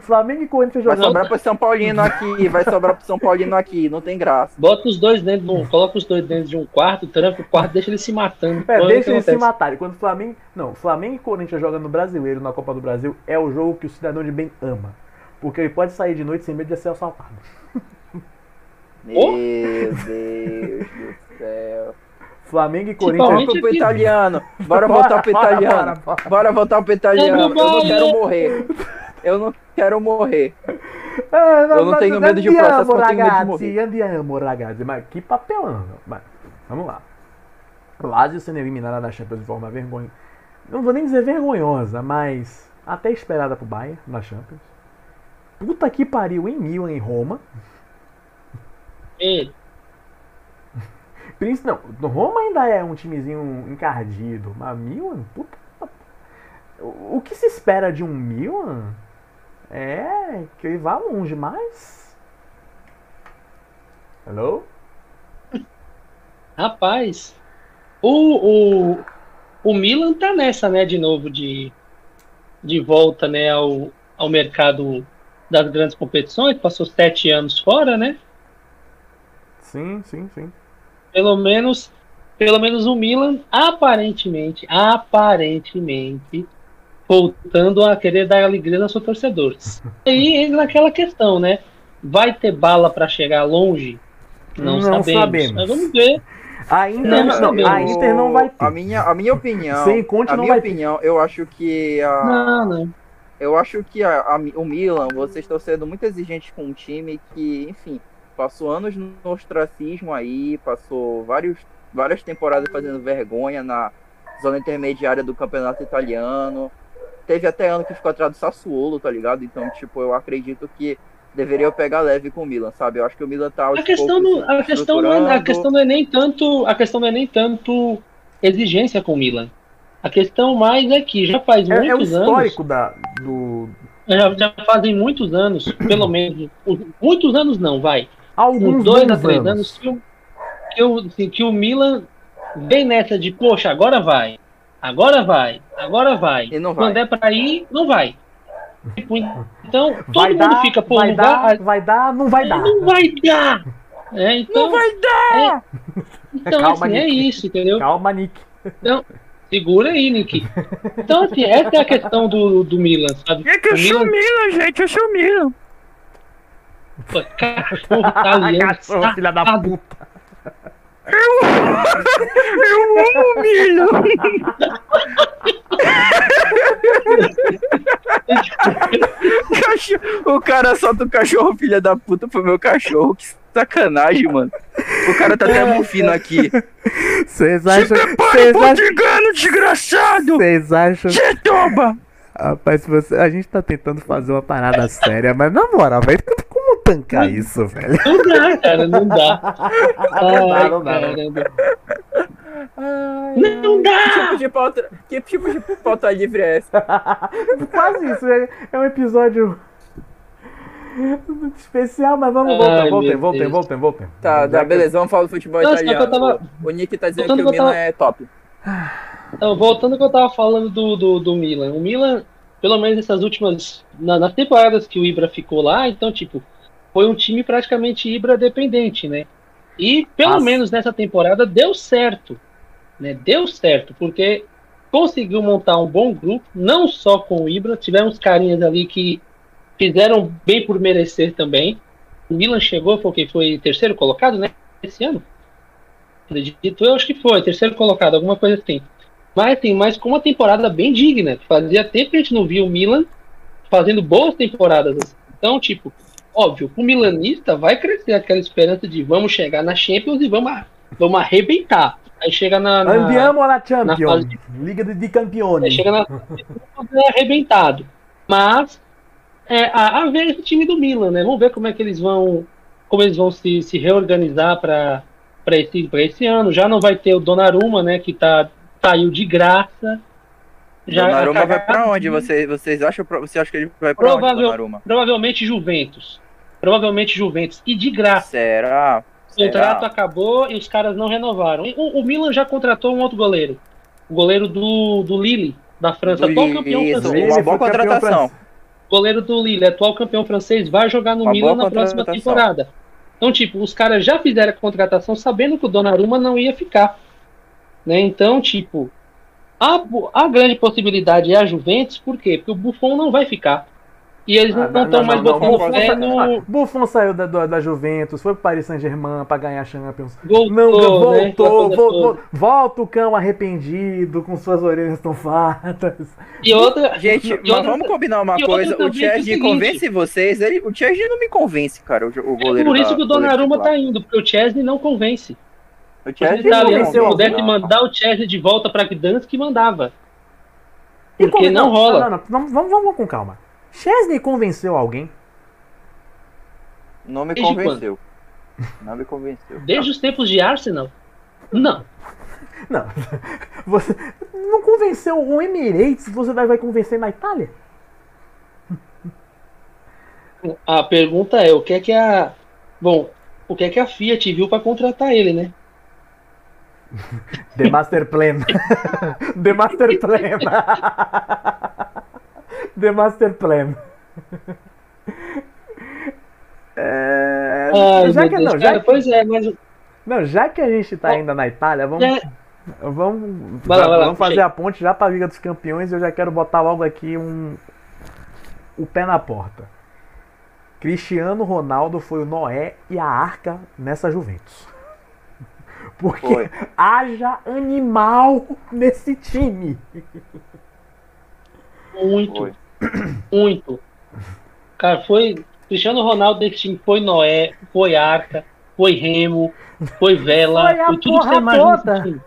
Flamengo e Corinthians
Vai
jogando.
sobrar pro São Paulino aqui, vai sobrar pro São Paulino aqui, não tem graça.
Bota os dois dentro de um, coloca os dois dentro de um quarto, tranca o quarto, deixa eles se matando.
É, deixa eles se matarem. Quando o Flamengo. Não, Flamengo e Corinthians jogam no brasileiro, na Copa do Brasil, é o jogo que o cidadão de bem ama. Porque ele pode sair de noite sem medo de ser assaltado.
Meu Deus do céu.
Flamengo e
Principalmente-
Corinthians.
Volta pro
aqui.
italiano. Bora voltar pro
Bora,
italiano.
bora, bora.
Bora voltar pro italiano. Eu não
Bora.
quero morrer. Eu não quero morrer.
É,
Eu não tenho medo de
andiamo,
processo, eu tenho medo de
ragazzi,
morrer.
Andiamo, ragazzi. Mas que papelão. Mas, vamos lá. Lazio sendo eliminada da Champions de forma vergonhosa. Não vou nem dizer vergonhosa, mas até esperada pro Bayern na Champions. Puta que pariu em Milan, em Roma.
Ele,
Príncipe, não, Roma ainda é um timezinho encardido, mas Milan, puta. O que se espera de um Milan é que ele vá longe, mas. Hello?
Rapaz, o, o, o Milan tá nessa, né, de novo, de, de volta, né, ao, ao mercado das grandes competições, passou sete anos fora, né?
Sim, sim, sim.
Pelo menos, pelo menos o Milan, aparentemente, aparentemente, voltando a querer dar alegria aos seus torcedores. E aí entra naquela questão, né? Vai ter bala para chegar longe? Não,
Não
sabemos.
sabemos.
Mas vamos ver.
A Inter
Não,
não, a Inter não vai ter.
A minha, a minha opinião.
Sem Conte
a
não
minha
vai ter.
opinião, eu acho que a,
Não, não.
eu acho que a- a- o Milan, vocês estão sendo muito exigentes com um time que, enfim, passou anos no ostracismo aí, passou vários, várias temporadas fazendo vergonha na zona intermediária do campeonato italiano. Teve até ano que ficou atrás do Sassuolo, tá ligado? Então, tipo, eu acredito que deveria pegar leve com o Milan, sabe? Eu acho que o Milan tá
A questão,
poucos
não, a, questão não é, a questão não é nem tanto a questão não é nem tanto exigência com o Milan. A questão mais é que já faz
É, é o
muitos anos,
histórico da, do.
já, já fazem muitos anos, pelo menos, muitos anos não, vai,
Alguns
uns dois a três anos, que, o, que, o, assim, que o Milan vem nessa de, poxa, agora vai, agora vai, agora vai.
E não vai.
Quando é pra ir, não vai. Tipo, Então, todo
Vai
mundo
dar,
fica, pô,
vai
não
dar,
vai,
dar, não vai
é,
dar.
não vai dar. É, então,
Não vai dar!
então
Calma,
assim, é
Nick.
isso, entendeu?
Calma, Nick.
Então, segura aí, Nick. Então, assim, essa é a questão do, do Milan, sabe?
É que eu
o
sou
Milan,
Milan, gente, eu sou Milan.
pô, cachorro italiano,
Cachorro, filha da puta.
Eu amo o Milan. Cachorro- O cara solta o cachorro, filha da puta, pro meu cachorro. Que sacanagem, mano. O cara tá até bufino aqui.
Vocês acham. Vocês acham.
engano, desgraçado!
Vocês acham.
Você toma!
Rapaz, se você... a gente tá tentando fazer uma parada séria, mas na moral, como tancar isso, velho?
Não dá, cara, não dá. Ai,
não dá, não.
caramba.
Não
Não dá!
Que tipo de pauta, que tipo de pauta livre é essa?
Quase isso, é, é um episódio. Especial, mas vamos
Ai,
voltar. Voltem, voltem, voltem, voltem.
Tá, tá, beleza, vamos falar do futebol italiano.
tava-
O Nick tá dizendo
Voltando
que o Milan
tava-
é top.
Então, voltando ao que eu tava falando do, do, do Milan. O Milan, pelo menos nessas últimas. na- nas temporadas que o Ibra ficou lá, então, tipo, foi um time praticamente Ibra dependente, né? E pelo
Nossa.
menos nessa temporada deu certo. Né? Deu certo, porque conseguiu montar um bom grupo, não só com o Ibra, tivemos carinhas ali que fizeram bem por merecer também. O Milan chegou, foi? Foi terceiro colocado, né? Esse ano? Acredito, eu acho que foi, terceiro colocado, alguma coisa assim. Mas assim, mas com uma temporada bem digna. Fazia tempo que a gente não via o Milan fazendo boas temporadas. assim. Então, tipo, óbvio, o milanista vai crescer aquela esperança de vamos chegar na Champions e vamos, vamos arrebentar. Aí chega na. na
Andiamo alla Champions.
fase de-
Liga de, de Campioni.
aí chega na. é arrebentado. Mas é, a, a ver esse time do Milan, né? Vamos ver como é que eles vão. Como eles vão se, se reorganizar para esse, pra esse ano. Já não vai ter o Donnarumma, né? Que tá, saiu de graça. Já
Donnarumma vai
acabaram
pra onde?
de-
Você, vocês acham, você acha que ele vai pra onde,
Provável-
Donnarumma?
Provavelmente Juventus. Provavelmente Juventus. E de graça.
Será?
O contrato
Será?
acabou e os caras não renovaram. O, o Milan já contratou um outro goleiro. O goleiro do, do Lille, da França.
Do
atual campeão
isso,
francês.
uma boa contratação.
goleiro do Lille, atual campeão francês, vai jogar no
Uma
Milan na próxima temporada. Então, tipo, os caras já fizeram a contratação sabendo que o Donnarumma não ia ficar. Né? Então, tipo, a, a grande possibilidade é a Juventus, por quê? Porque o Buffon não vai ficar. E eles
Ah,
não estão mais
não,
botando fé no
Buffon saiu da, da, da Juventus, foi pro Paris Saint-Germain pra ganhar a Champions.
voltou,
Não,
né?
voltou,
coisa
voltou,
toda.
volta o cão arrependido, com suas orelhas tão fartas.
E outra,
Gente,
e
mas
outra-
vamos combinar uma coisa. O
é é o
Chesney
seguinte-
convence vocês. Ele, o Chesney não me convence, cara, o, o
é
goleiro
por isso
da-
que o Donnarumma tá indo, porque o Chesney não convence.
O
Se
Chesney não
pudessem
convence, não.
mandar o Chesney de volta pra Gdansk, mandava. Porque não rola.
Não, não, não, vamos, vamos com calma. Chesney convenceu alguém?
Não me
Desde
convenceu. Não me convenceu.
Desde os tempos de Arsenal? Não.
Não. Você não convenceu o Emirates, você vai, vai convencer na Itália?
A pergunta é, o que é que a. Bom, o que é que a Fiat viu pra contratar ele, né?
The Master Plan. The Master Plan. The Master Plan. É,
Ai,
já que
Deus,
não,
cara,
já que,
pois é, mas.
não, já que a gente tá ainda na Itália, vamos,
é.
vamos,
Vai lá, vai lá,
vamos fazer a ponte já pra Liga dos Campeões. Eu já quero botar logo aqui um o pé na porta. Cristiano Ronaldo foi o Noé e a Arca nessa Juventus. Porque
Foi.
haja animal nesse time.
Muito,
Foi.
Muito. Cara, foi. Cristiano Ronaldo desse time foi Noé, foi Arca, foi Remo, foi Vela,
Foi
foi tudo que você imagina.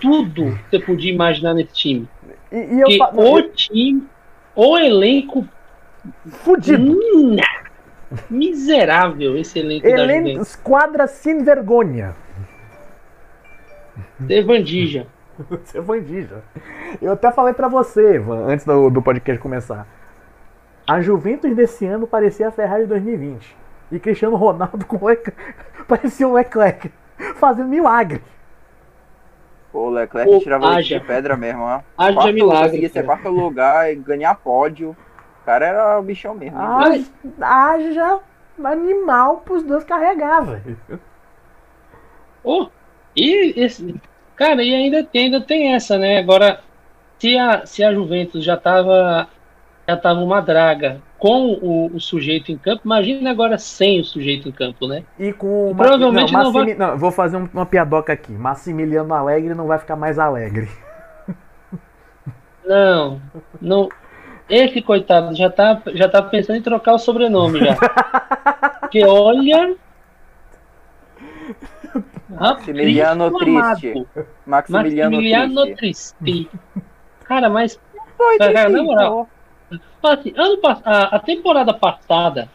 Tudo que você podia imaginar nesse time.
E, e eu
Porque o time, o elenco
fudido.
hum, miserável esse elenco da
Helen
Juventus.
esquadra sem vergonha.
Evandija.
Você foi indígena. Eu até falei pra você, Ivan, antes do, do podcast começar. A Juventus desse ano parecia a Ferrari de 2020. E Cristiano Ronaldo com o Leclerc, parecia o Leclerc fazendo milagre.
Pô, o Leclerc
Pô,
tirava leite
haja.
de pedra mesmo, ó.
Haja
Quarto-
milagre,
Conseguia ser
cara.
quarto lugar e ganhar pódio. O cara era o bichão mesmo.
Haja, haja animal pros dois carregar, velho.
Oh, e esse, cara, e ainda tem, ainda tem essa, né? Agora, se a, se a Juventus já tava, já tava uma draga com o, o sujeito em campo, imagina agora sem o sujeito em campo, né?
E com.
Provavelmente não vai-
não, vou fazer um- uma piadoca aqui. Massimiliano Alegre não vai ficar mais alegre.
Não, não. Esse coitado já tá, já tá pensando em trocar o sobrenome já. Porque olha.
Maximiliano. Triste. Maximiliano,
Maximiliano
Triste.
Triste. Cara, mas. Cara, na moral. Assim, ano, a, a temporada passada,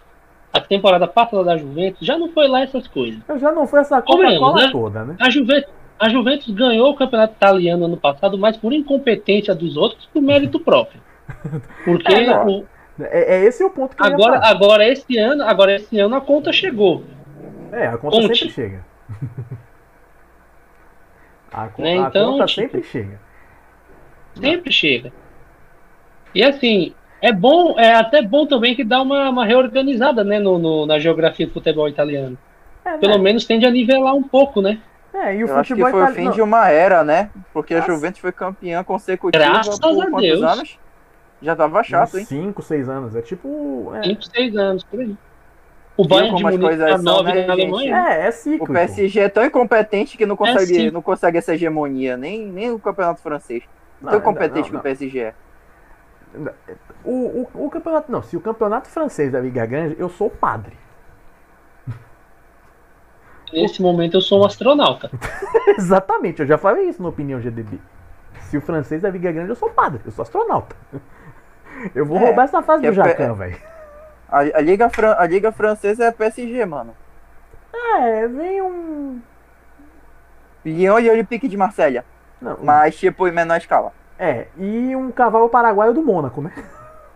a temporada passada da Juventus já não foi lá essas coisas.
Já não foi essa Coca-Cola
né?
toda, né?
A Juventus, a Juventus ganhou o campeonato italiano ano passado, mais por incompetência dos outros que por mérito próprio. Porque
É,
o,
É, é esse o ponto que eu ia
Agora,
falar.
agora esse ano, agora esse ano a conta chegou.
É, a conta
Conte.
sempre chega. A,
Né,
a
então,
conta
tipo,
sempre chega.
Sempre chega. E assim, é bom, é até bom também que dá uma, uma reorganizada, né, no, no- na geografia do futebol italiano.
É,
Pelo
né?
menos tende a nivelar um pouco, né?
É, e o
Eu acho que
futebol
foi o fim
italiano.
de uma era, né? Porque a
Nossa.
Juventus foi campeã consecutiva
Graças
por
a
quantos
Deus.
anos? Já tava chato, hein?
5, 6 anos. É tipo. É,
5, 6 anos, por aí. O Bayern de Munique tá
são,
9
né,
na? Alemanha.
é, é
O
cíclico.
PSG é tão incompetente que não consegue,
sim.
não consegue essa hegemonia, nem, nem o campeonato francês.
Não,
tão
ainda-
competente
não,
que
não.
o PSG é.
O, o, o campeonato. Não, se o campeonato francês da Liga Grande, eu sou o padre.
Nesse momento eu sou um astronauta.
Exatamente, eu já falei isso na opinião GDB. Se o francês da Liga Grande, eu sou o padre, eu sou astronauta. Eu vou
É,
roubar essa fase do
é
Jacan, velho.
A, a Liga Fran- a Liga Francesa é PSG, mano.
É, vem um.
Lyon e Olympique de Marselha.
Não,
Mas, tipo, em menor escala.
É, e um cavalo paraguaio do Mônaco, né?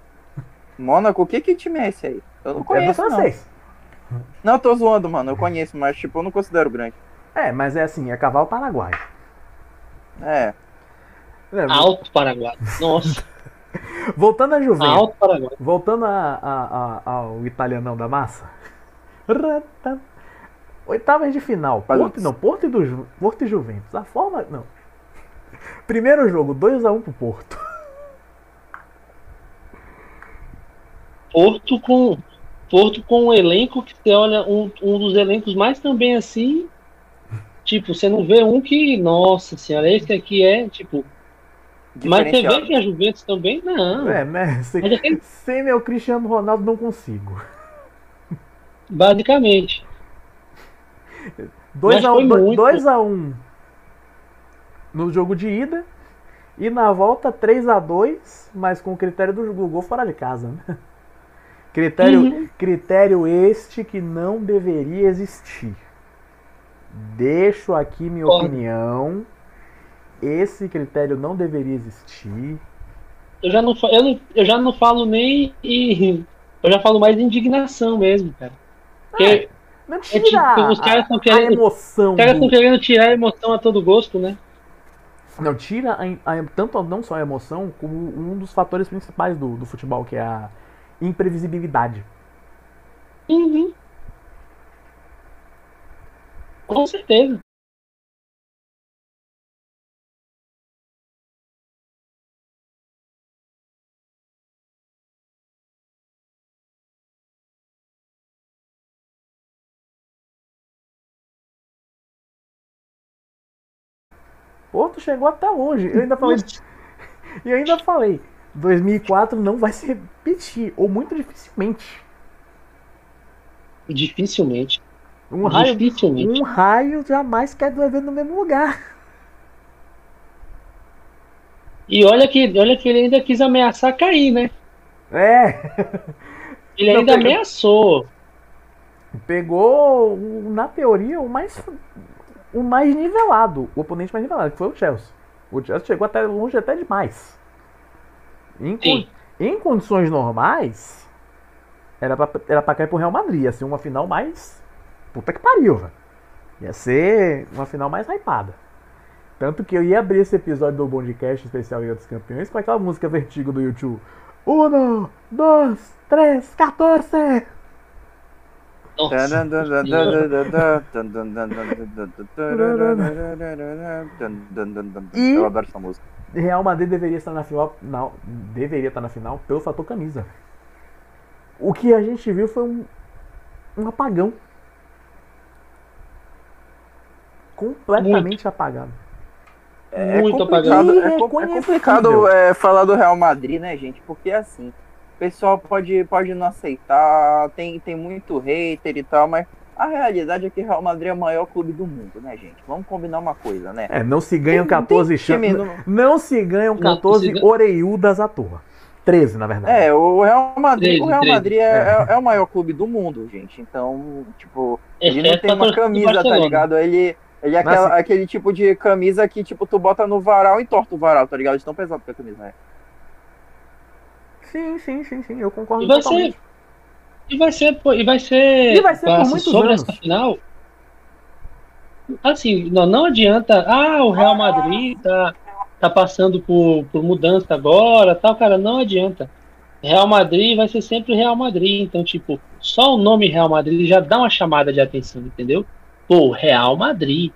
Mônaco, que, que time é esse aí? Eu não
é do
conheço, não.
francês.
Não, eu tô zoando, mano. Eu conheço, mas, tipo, eu não considero grande.
É, mas é assim, é cavalo paraguaio.
É.
É,
Alto Paraguai. Nossa,
Voltando a Juventus.
Alto Paraguai.
Voltando a, a- a- ao italianão da massa. Rata. Oitavas de final. Porto, não, Porto e, do, Porto e Juventus. A forma. Não. Primeiro jogo, 2x1 pro Porto.
Porto com Porto com um elenco que você olha um, um dos elencos mais também assim, tipo, você não vê um que, nossa senhora, esse aqui é, tipo, mas você vê que a Juventus também não.
É, né? Sem,
Mas aquele-
sem meu Cristiano Ronaldo não consigo.
Basicamente.
2x1
foi muito.
2x1 no jogo de ida. E na volta 3x2, mas com o critério do gol fora de casa, né? Critério,
Uhum.
critério este que não deveria existir. Deixo aqui minha
Concordo.
opinião. Esse critério não deveria existir.
Eu já não, eu não, eu já não falo nem e eu já falo mais de indignação mesmo, cara. Porque
Não
tipo,
tira
os caras
a,
tão
a
querendo-
emoção.
os caras
do-
estão querendo tirar a emoção a todo gosto, né?
Não, tira a, a- tanto não só a emoção, como um dos fatores principais do, do futebol, que é a imprevisibilidade.
Uhum. Com certeza.
Porto chegou até longe. Eu ainda falei, e ainda falei, 2004 não vai se repetir, ou muito dificilmente.
Dificilmente.
Um raio,
Dificilmente.
um raio jamais quer do evento no mesmo lugar.
E olha que, olha que ele ainda quis ameaçar cair, né?
É,
Ele
Não,
ainda
pega-
ameaçou.
pegou, na teoria, o mais, o mais nivelado, o oponente mais nivelado, que foi o Chelsea. O Chelsea chegou até longe até demais. Em, con- em condições normais, era pra, era pra cair pro Real Madrid. Ia ser uma final mais. Puta que pariu, velho. Ia ser uma final mais hypada. Tanto que eu ia abrir esse episódio do Bondcast especial Liga dos Campeões com aquela música Vertigo do YouTube. Uno, dois, três, 14! E-
Eu adoro essa música.
Real Madrid deveria estar na final, não, deveria estar na final pelo fator camisa. O que a gente viu foi um, um apagão. Completamente apagado.
É
Muito
complicado,
apagado.
é, é
Irreconhecível.
complicado é, falar do Real Madrid, né, gente? Porque assim, o pessoal pode, pode não aceitar, tem, tem muito hater e tal, mas a realidade é que o Real Madrid é o maior clube do mundo, né, gente? Vamos combinar uma coisa, né?
É, não se ganham
Tem-
14
tem time
chances.
no-
Não se ganham
Não
14
se ganha-
oreiudas à toa. 13, na verdade.
É, o Real Madrid,
Treze,
o Real. Madrid é, é- é o maior clube do mundo, gente. Então, tipo, ele não tem uma camisa, tá ligado? Ele, ele é
Mas
aquela-
assim-
aquele tipo de camisa que, tipo, tu bota no varal e entorta o varal, tá ligado? De tão pesado que a camisa é.
Sim, sim, sim, sim, eu concordo
E vai
totalmente.
ser. E vai ser, e vai ser.
E vai ser por muitos
sobre
anos.
essa final. Assim, não, não adianta. Ah, o Real Madrid tá, tá passando por, por mudança agora, tal, cara, não adianta. Real Madrid vai ser sempre Real Madrid. Então, tipo, só o nome Real Madrid já dá uma chamada de atenção, entendeu? Pô, Real Madrid.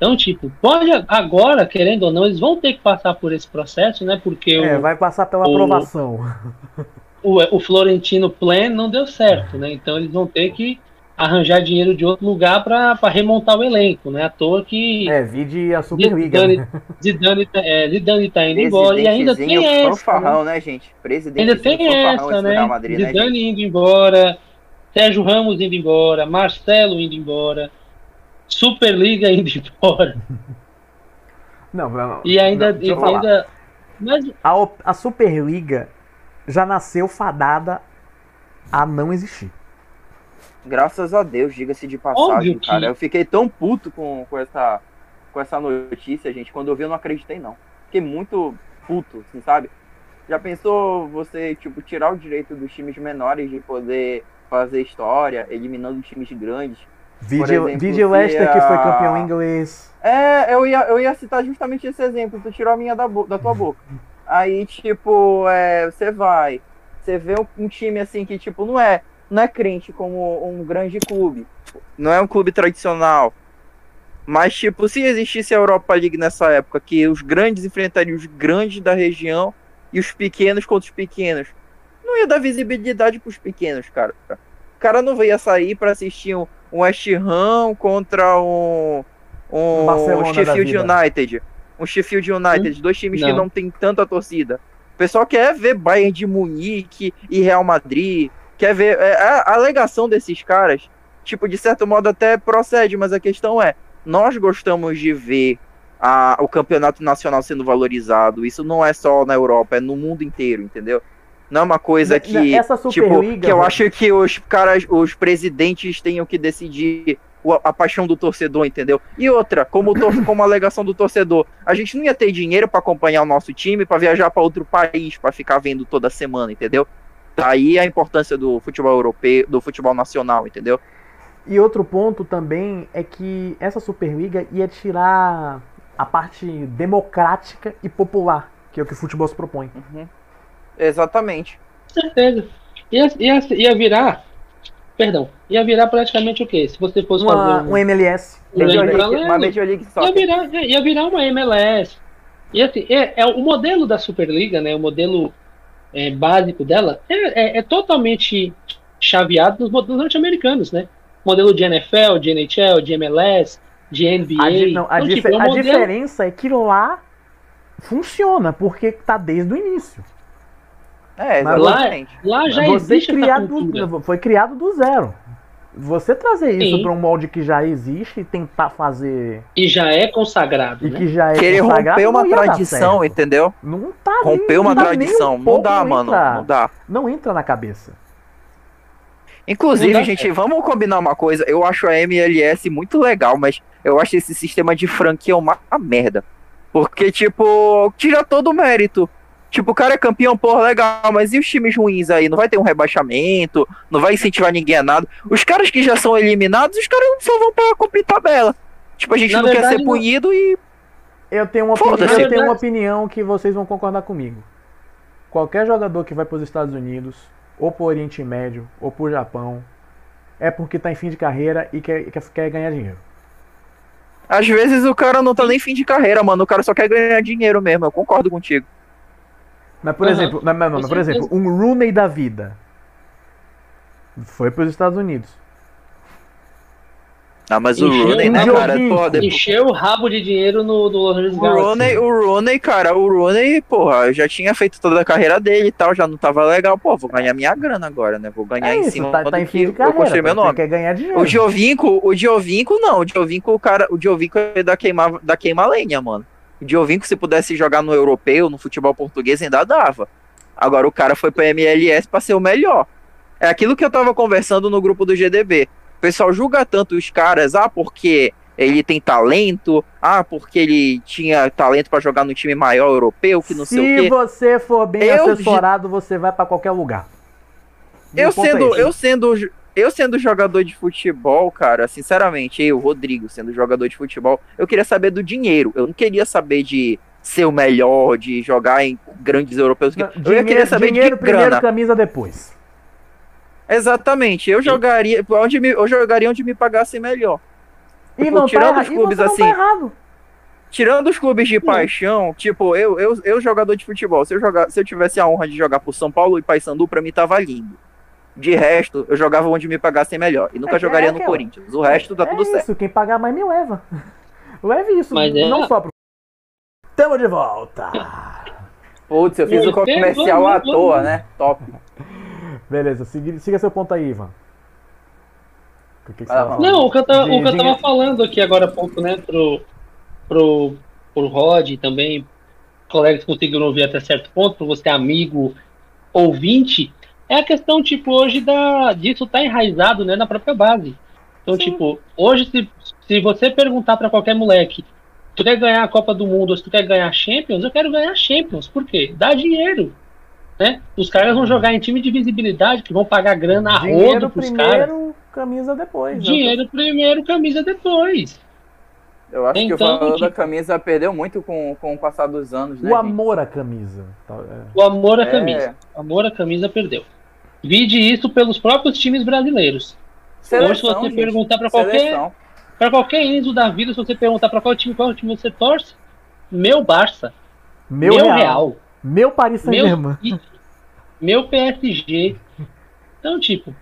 Então, tipo, pode agora, querendo ou não, eles vão ter que passar por esse processo, né? Porque
É,
o,
vai passar pela
o-
aprovação.
o, o Florentino Plan não deu certo, né? Então eles vão ter que arranjar dinheiro de outro lugar para remontar o elenco, né? À toa que
É, vide a Superliga.
Zidane,
né?
Zidane, tá- é, Zidane tá indo embora e ainda tem essa, né?
fanfarrão, né, gente? Presidentezinho
ainda tem essa, né?
Madrid, né?
Zidane indo embora, Sérgio Ramos indo embora, Marcelo indo embora, Superliga indo embora
Não, não,
e ainda,
não, deixa
e ainda mas
A, a Superliga já nasceu fadada a não existir.
Graças a Deus, diga-se de passagem,
Óbvio que-
cara. Eu fiquei tão puto com, com, essa, com essa notícia, gente. Quando eu vi, eu não acreditei, não. Fiquei muito puto, assim, sabe? Já pensou você, tipo, tirar o direito dos times menores de poder fazer história, eliminando times grandes? Exemplo, se
Leicester, que foi campeão inglês.
É, eu ia, eu ia citar justamente esse exemplo, tu tirou a minha da, da tua boca. Aí, tipo, é, você vai, você vê um, um time assim que, tipo, não é, não é crente como um grande clube. Não é um clube tradicional. Mas, tipo, se existisse a Europa League nessa época, que os grandes enfrentariam os grandes da região e os pequenos contra os pequenos, não ia dar visibilidade pros pequenos, cara. O cara não ia sair pra assistir um, um West Ham contra um, um,
Um Barcelona
Sheffield. United. Um Sheffield United, dois times que
Não.
não tem tanta torcida. O pessoal quer ver Bayern de Munique e Real Madrid. Quer ver. é, a, a alegação desses caras, tipo, de certo modo até procede, mas a questão é: nós gostamos de ver a- o campeonato nacional sendo valorizado. Isso não é só na Europa, é no mundo inteiro, entendeu? Não é uma coisa que. Tipo,
Superliga.
que eu acho que os caras, os presidentes tenham que decidir a paixão do torcedor, entendeu? E outra, como, tor- como alegação do torcedor, a gente não ia ter dinheiro pra acompanhar o nosso time, pra viajar pra outro país, pra ficar vendo toda semana, entendeu? Daí a importância do futebol europeu, do futebol nacional, entendeu?
E outro ponto também é que essa Superliga ia tirar a parte democrática e popular, que é o que o futebol se propõe.
Uhum. Exatamente.
Certeza. Ia, ia, ia virar. Perdão. Ia virar praticamente o quê? Se você fosse
Uma,
fazer um,
um MLS.
um
Major
lembra-
League, uma Major League
ia
Soccer.
virar, é, ia virar uma MLS. E assim, é, é o modelo da Superliga, né? O modelo é, básico dela é, é, é totalmente chaveado nos modelos norte-americanos, né? Modelo de NFL, de NHL, de MLS, de NBA.
A, di- não, a,
Então,
dife-
tipo, é
a
modelo-
diferença é que lá funciona, porque tá desde o início.
É,
Mas
exatamente.
Lá já
Você
existe essa
criado,
cultura.
foi criado do zero. Você trazer isso para um molde que já existe e tentar fazer
E já é consagrado,
e
né?
que já é
Que ele
consagrado,
rompeu uma
não
tradição, entendeu?
Não tá
Rompeu uma
não tá
tradição.
um
Não dá, mano.
entra-
Não dá.
Não entra na cabeça.
Inclusive,
Não dá
gente, vamos combinar uma coisa. Eu acho a MLS muito legal, mas eu acho esse sistema de franquia uma merda. Porque, tipo, tira todo o mérito. Tipo, o cara é campeão, porra, legal, mas e os times ruins aí? Não vai ter um rebaixamento, não vai incentivar ninguém a nada. Os caras que já são eliminados, os caras só vão pra cumprir tabela. Tipo, a gente
Na
não quer
verdade,
ser
não-
punido e.
Eu tenho uma opinião, eu tenho uma opinião que vocês vão concordar comigo. Qualquer jogador que vai para os Estados Unidos, ou para o Oriente Médio, ou para o Japão, é porque tá em fim de carreira e quer, quer, quer ganhar dinheiro.
Às vezes o cara não tá nem fim de carreira, mano. O cara só quer ganhar dinheiro mesmo. Eu concordo contigo.
Mas por
Aham,
exemplo, não,
com
mas, por exemplo, um Rooney da vida foi para os Estados Unidos.
Ah, mas o
Encheu
Rooney,
um
né, cara? Pô, depois-
Encheu o rabo de dinheiro no, no Los Angeles
O. Rooney, o Rooney, cara, o Rooney, porra, já tinha feito toda a carreira dele e tal, já não tava legal. Pô, vou ganhar minha grana agora, né? Vou ganhar
É
em
isso,
cima
tá,
do
tá em
que
fim de
eu
carreira.
construí meu nome.
quer ganhar dinheiro.
O Giovinco, o Giovinco não, o Giovinco, o cara, o Giovinco é da queima, da queima lenha, mano. O Giovinco, se pudesse jogar no europeu, no futebol português, ainda dava. Agora o cara foi pra MLS pra ser o melhor. É aquilo que eu tava conversando no grupo do GDB. O pessoal julga tanto os caras, ah, porque ele tem talento, ah, porque ele tinha talento pra jogar no time maior europeu, que não sei o
Se
quê.
você for bem
Eu-
assessorado, você vai pra qualquer lugar. Meu
Eu
é
sendo,
esse.
eu sendo, eu sendo jogador de futebol, cara, sinceramente, eu, Rodrigo, sendo jogador de futebol, eu queria saber do dinheiro. Eu não queria saber de ser o melhor, de jogar em grandes europeus.
Não,
eu ia
dinheiro,
querer saber
dinheiro
de
primeiro,
grana.
camisa depois.
Exatamente. Eu jogaria, onde me, eu jogaria onde me pagassem melhor.
E
Tipo,
não tá
tirando
errado.
os
E
clubes
você não
assim,
tá errado.
Tirando os clubes de paixão, tipo, eu, eu, eu jogador de futebol, se eu, jogar, se eu tivesse a honra de jogar por São Paulo e Paysandu, pra mim tava lindo. De resto, eu jogava onde me pagassem melhor. E nunca
É,
jogaria
é
no
aquela-
Corinthians. O resto tá
é
tudo
isso,
certo.
quem pagar mais me leva. Leve isso,
Mas é-
não só pro... Tamo de volta.
Putz, eu fiz o
Deus,
comercial à
vamos,
toa, né? Top.
Beleza, siga, siga seu ponto aí, Ivan. O que, que falando?
Não, o que eu tava,
De-
o que eu
de-
tava falando aqui agora há pouco, né, pro, pro, pro Rod e também colegas que conseguiram ouvir até certo ponto, para você amigo ouvinte, é a questão, tipo, hoje da, disso tá enraizado, né, na própria base. Então,
Sim.
tipo, hoje se, se você perguntar para qualquer moleque, tu quer ganhar a Copa do Mundo ou se tu quer ganhar a Champions, eu quero ganhar a Champions. Por quê? Dá dinheiro. Né? Os caras vão jogar em time de visibilidade, que vão pagar grana a
Dinheiro
rodo pros caras.
primeiro, camisa depois.
Dinheiro primeiro, camisa depois.
Eu acho que o
Então,
valor da
tipo-
camisa perdeu muito com, com o passar dos anos, né?
O amor à camisa. Tá, é.
O amor à
É.
camisa. O amor à camisa perdeu. Vide isso pelos próprios times brasileiros. Hoje, se
Seleção,
você
gente.
perguntar para qualquer,
Seleção.
pra qualquer Enzo da vida, se você perguntar para qual time, qual time você torce, meu Barça,
Meu,
meu,
real.
Real,
Meu Paris
meu,
Saint-Germain.
City, meu PSG. Então, tipo,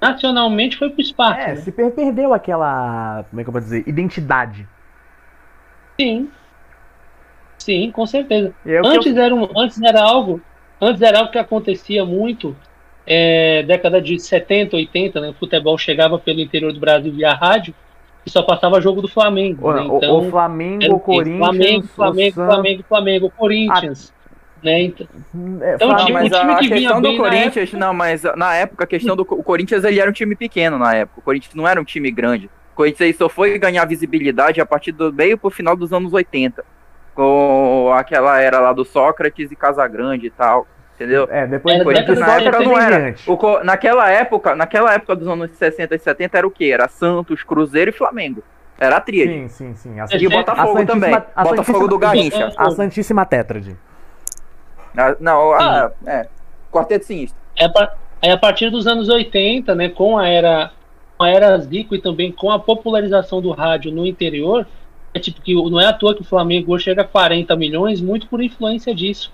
nacionalmente foi pro espaço.
É,
né?
se per- perdeu aquela. Como é que eu vou dizer? Identidade.
Sim. Sim, com certeza.
É que eu-
Antes era, um, antes era algo, antes era algo que acontecia muito, é, década de 70, 80, né? O futebol chegava pelo interior do Brasil via rádio e só passava jogo do Flamengo.
o,
né?
o-
Então,
o Flamengo,
era
o
o?
Corinthians,
Flamengo,
o
Flamengo,
Santos.
Flamengo, Flamengo, Corinthians. Né? Então,
É,
Então,
Flamengo-
Não,
tipo,
mas
o time
a, a
que vinha
questão do Corinthians, não, mas na época a questão do o Corinthians ele era um time pequeno na época. O Corinthians não era um time grande. O Corinthians só foi ganhar visibilidade a partir do meio pro final dos anos 80. Com aquela era lá do Sócrates e Casagrande e tal. Entendeu?
É, depois
Era
depois Sócrates
70 não era. O naquela época, naquela época dos anos 60 e 70 era o quê? Era Santos, Cruzeiro e Flamengo. Era a tríade.
Sim, sim, sim. A,
E
Botafogo
a
também.
a
Botafogo do Garrincha.
a Santíssima Tétrade.
Ah, Não, ah, é. Quarteto Sinistro.
é pa- aí a partir dos anos 80, né, com a era, com a era Zico e também com a popularização do rádio no interior, é tipo que o- não é à toa que o Flamengo hoje chega a 40 milhões, muito por influência disso.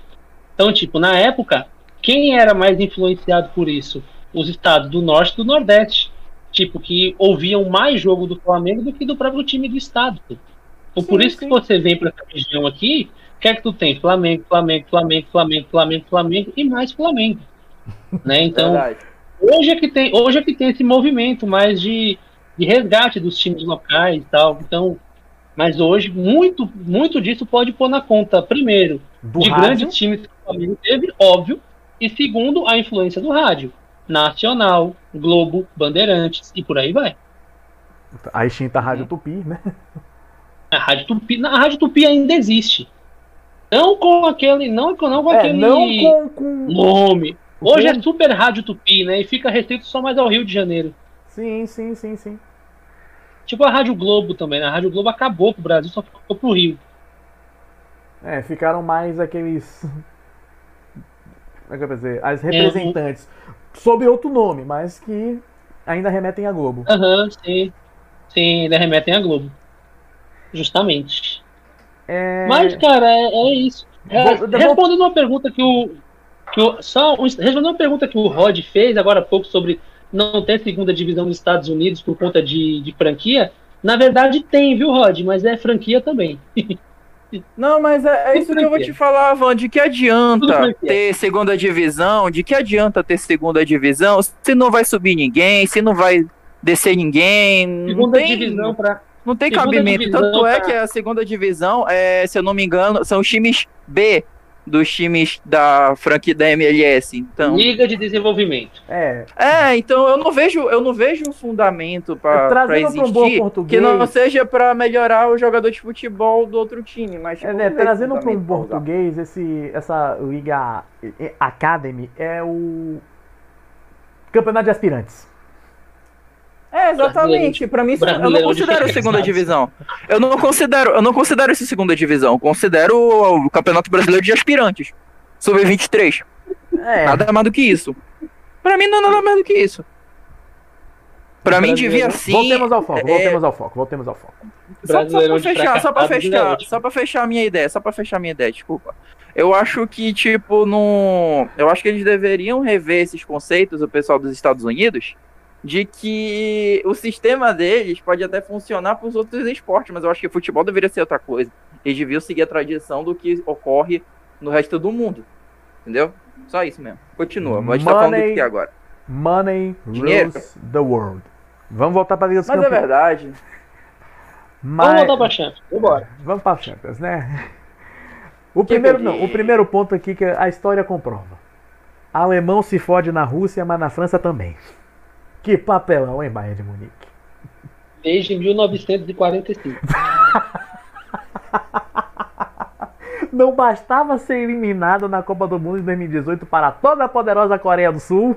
Então, tipo, na época, quem era mais influenciado por isso? Os estados do norte e do nordeste. Tipo, que ouviam mais jogo do Flamengo do que do próprio time do estado. Então, por
Sim,
isso
sim.
que você vem para essa região aqui, o que é que tu tem? Flamengo, Flamengo, Flamengo, Flamengo, Flamengo, Flamengo e mais Flamengo. Né? Então,
Verdade.
hoje é que tem, hoje é que tem esse movimento mais de, de resgate dos times locais e tal. Então, mas hoje muito, muito disso pode pôr na conta, primeiro,
Do
de
rádio.
grandes times que o Flamengo teve, óbvio, e segundo, a influência do rádio. Nacional, Globo, Bandeirantes e por aí vai.
A extinta Rádio Tupi, né?
A Rádio Tupi, a Rádio Tupi ainda existe. Não com aquele, não, com- não com
É,
aquele
não com. com...
nome. Hoje é Super Rádio Tupi, né? E fica restrito só mais ao Rio de Janeiro.
Sim, sim, sim, sim.
Tipo a Rádio Globo também, né? A Rádio Globo acabou pro Brasil, só ficou pro Rio.
É, ficaram mais aqueles. Como é que eu dizer? As representantes. Sob outro nome, mas que ainda remetem à Globo.
Aham, sim. Sim, ainda remetem a Globo. Justamente.
É...
Mas, cara, é, é isso. É,
Vou- eu vou-
respondendo uma pergunta que o. Que o só um- respondendo uma pergunta que o Rod fez agora há pouco sobre não ter segunda divisão nos Estados Unidos por conta de, de franquia. Na verdade tem, viu, Rod? Mas é franquia também.
Não, mas é, é isso que eu vou te falar, Van. De que adianta
franquia.
ter segunda divisão? De que adianta ter segunda divisão se não vai subir ninguém, se não vai descer ninguém? Não
Segunda
tem,
divisão pra.
não tem
segunda
cabimento. Tanto é
pra-
que a segunda divisão, é, se eu não me engano, são os times B. dos times da franquia da MLS. Então,
Liga de Desenvolvimento.
É,
é, então eu não vejo, eu não vejo um fundamento para
um
existir
português-
que não seja para melhorar o jogador de futebol do outro time, mas tipo,
é,
eu
né, trazendo para um português, esse, essa Liga Academy é o Campeonato de Aspirantes.
É, exatamente. Pra mim, isso- eu não
Brasileiro
considero segunda divisão. Eu não considero, eu não considero isso segunda divisão. Eu considero o, o Campeonato Brasileiro de Aspirantes. Sub-23.
É,
Nada mais do que isso. Pra mim, não é nada mais do que isso. Pra mim, devia sim.
voltemos ao foco,
é-
voltemos ao foco, voltemos ao foco.
Só, só pra fechar, só pra fechar, só pra fechar a minha ideia, só pra fechar a minha ideia, desculpa. Eu acho que, tipo, no. Eu acho que eles deveriam rever esses conceitos, o pessoal dos Estados Unidos, de que o sistema deles pode até funcionar para os outros esportes, mas eu acho que futebol deveria ser outra coisa. Eles deviam seguir a tradição do que ocorre no resto do mundo. Entendeu? Só isso mesmo. Continua. Mas a tá falando do
Money.
que agora?
Money
Dinheiro.
rules the world. Vamos voltar para a Liga dos
Mas é
Campeões.
verdade.
Mas-
Vamos voltar pra Champions. Vambora.
Vamos para Champions, né? O
Que
primeiro, não, o primeiro ponto aqui que a história comprova. Alemão se fode na Rússia, mas na França também. Que papelão, hein, Bayern de Munique?
Desde 1945.
Não bastava ser eliminado na Copa do Mundo de 2018 para toda a poderosa Coreia do Sul.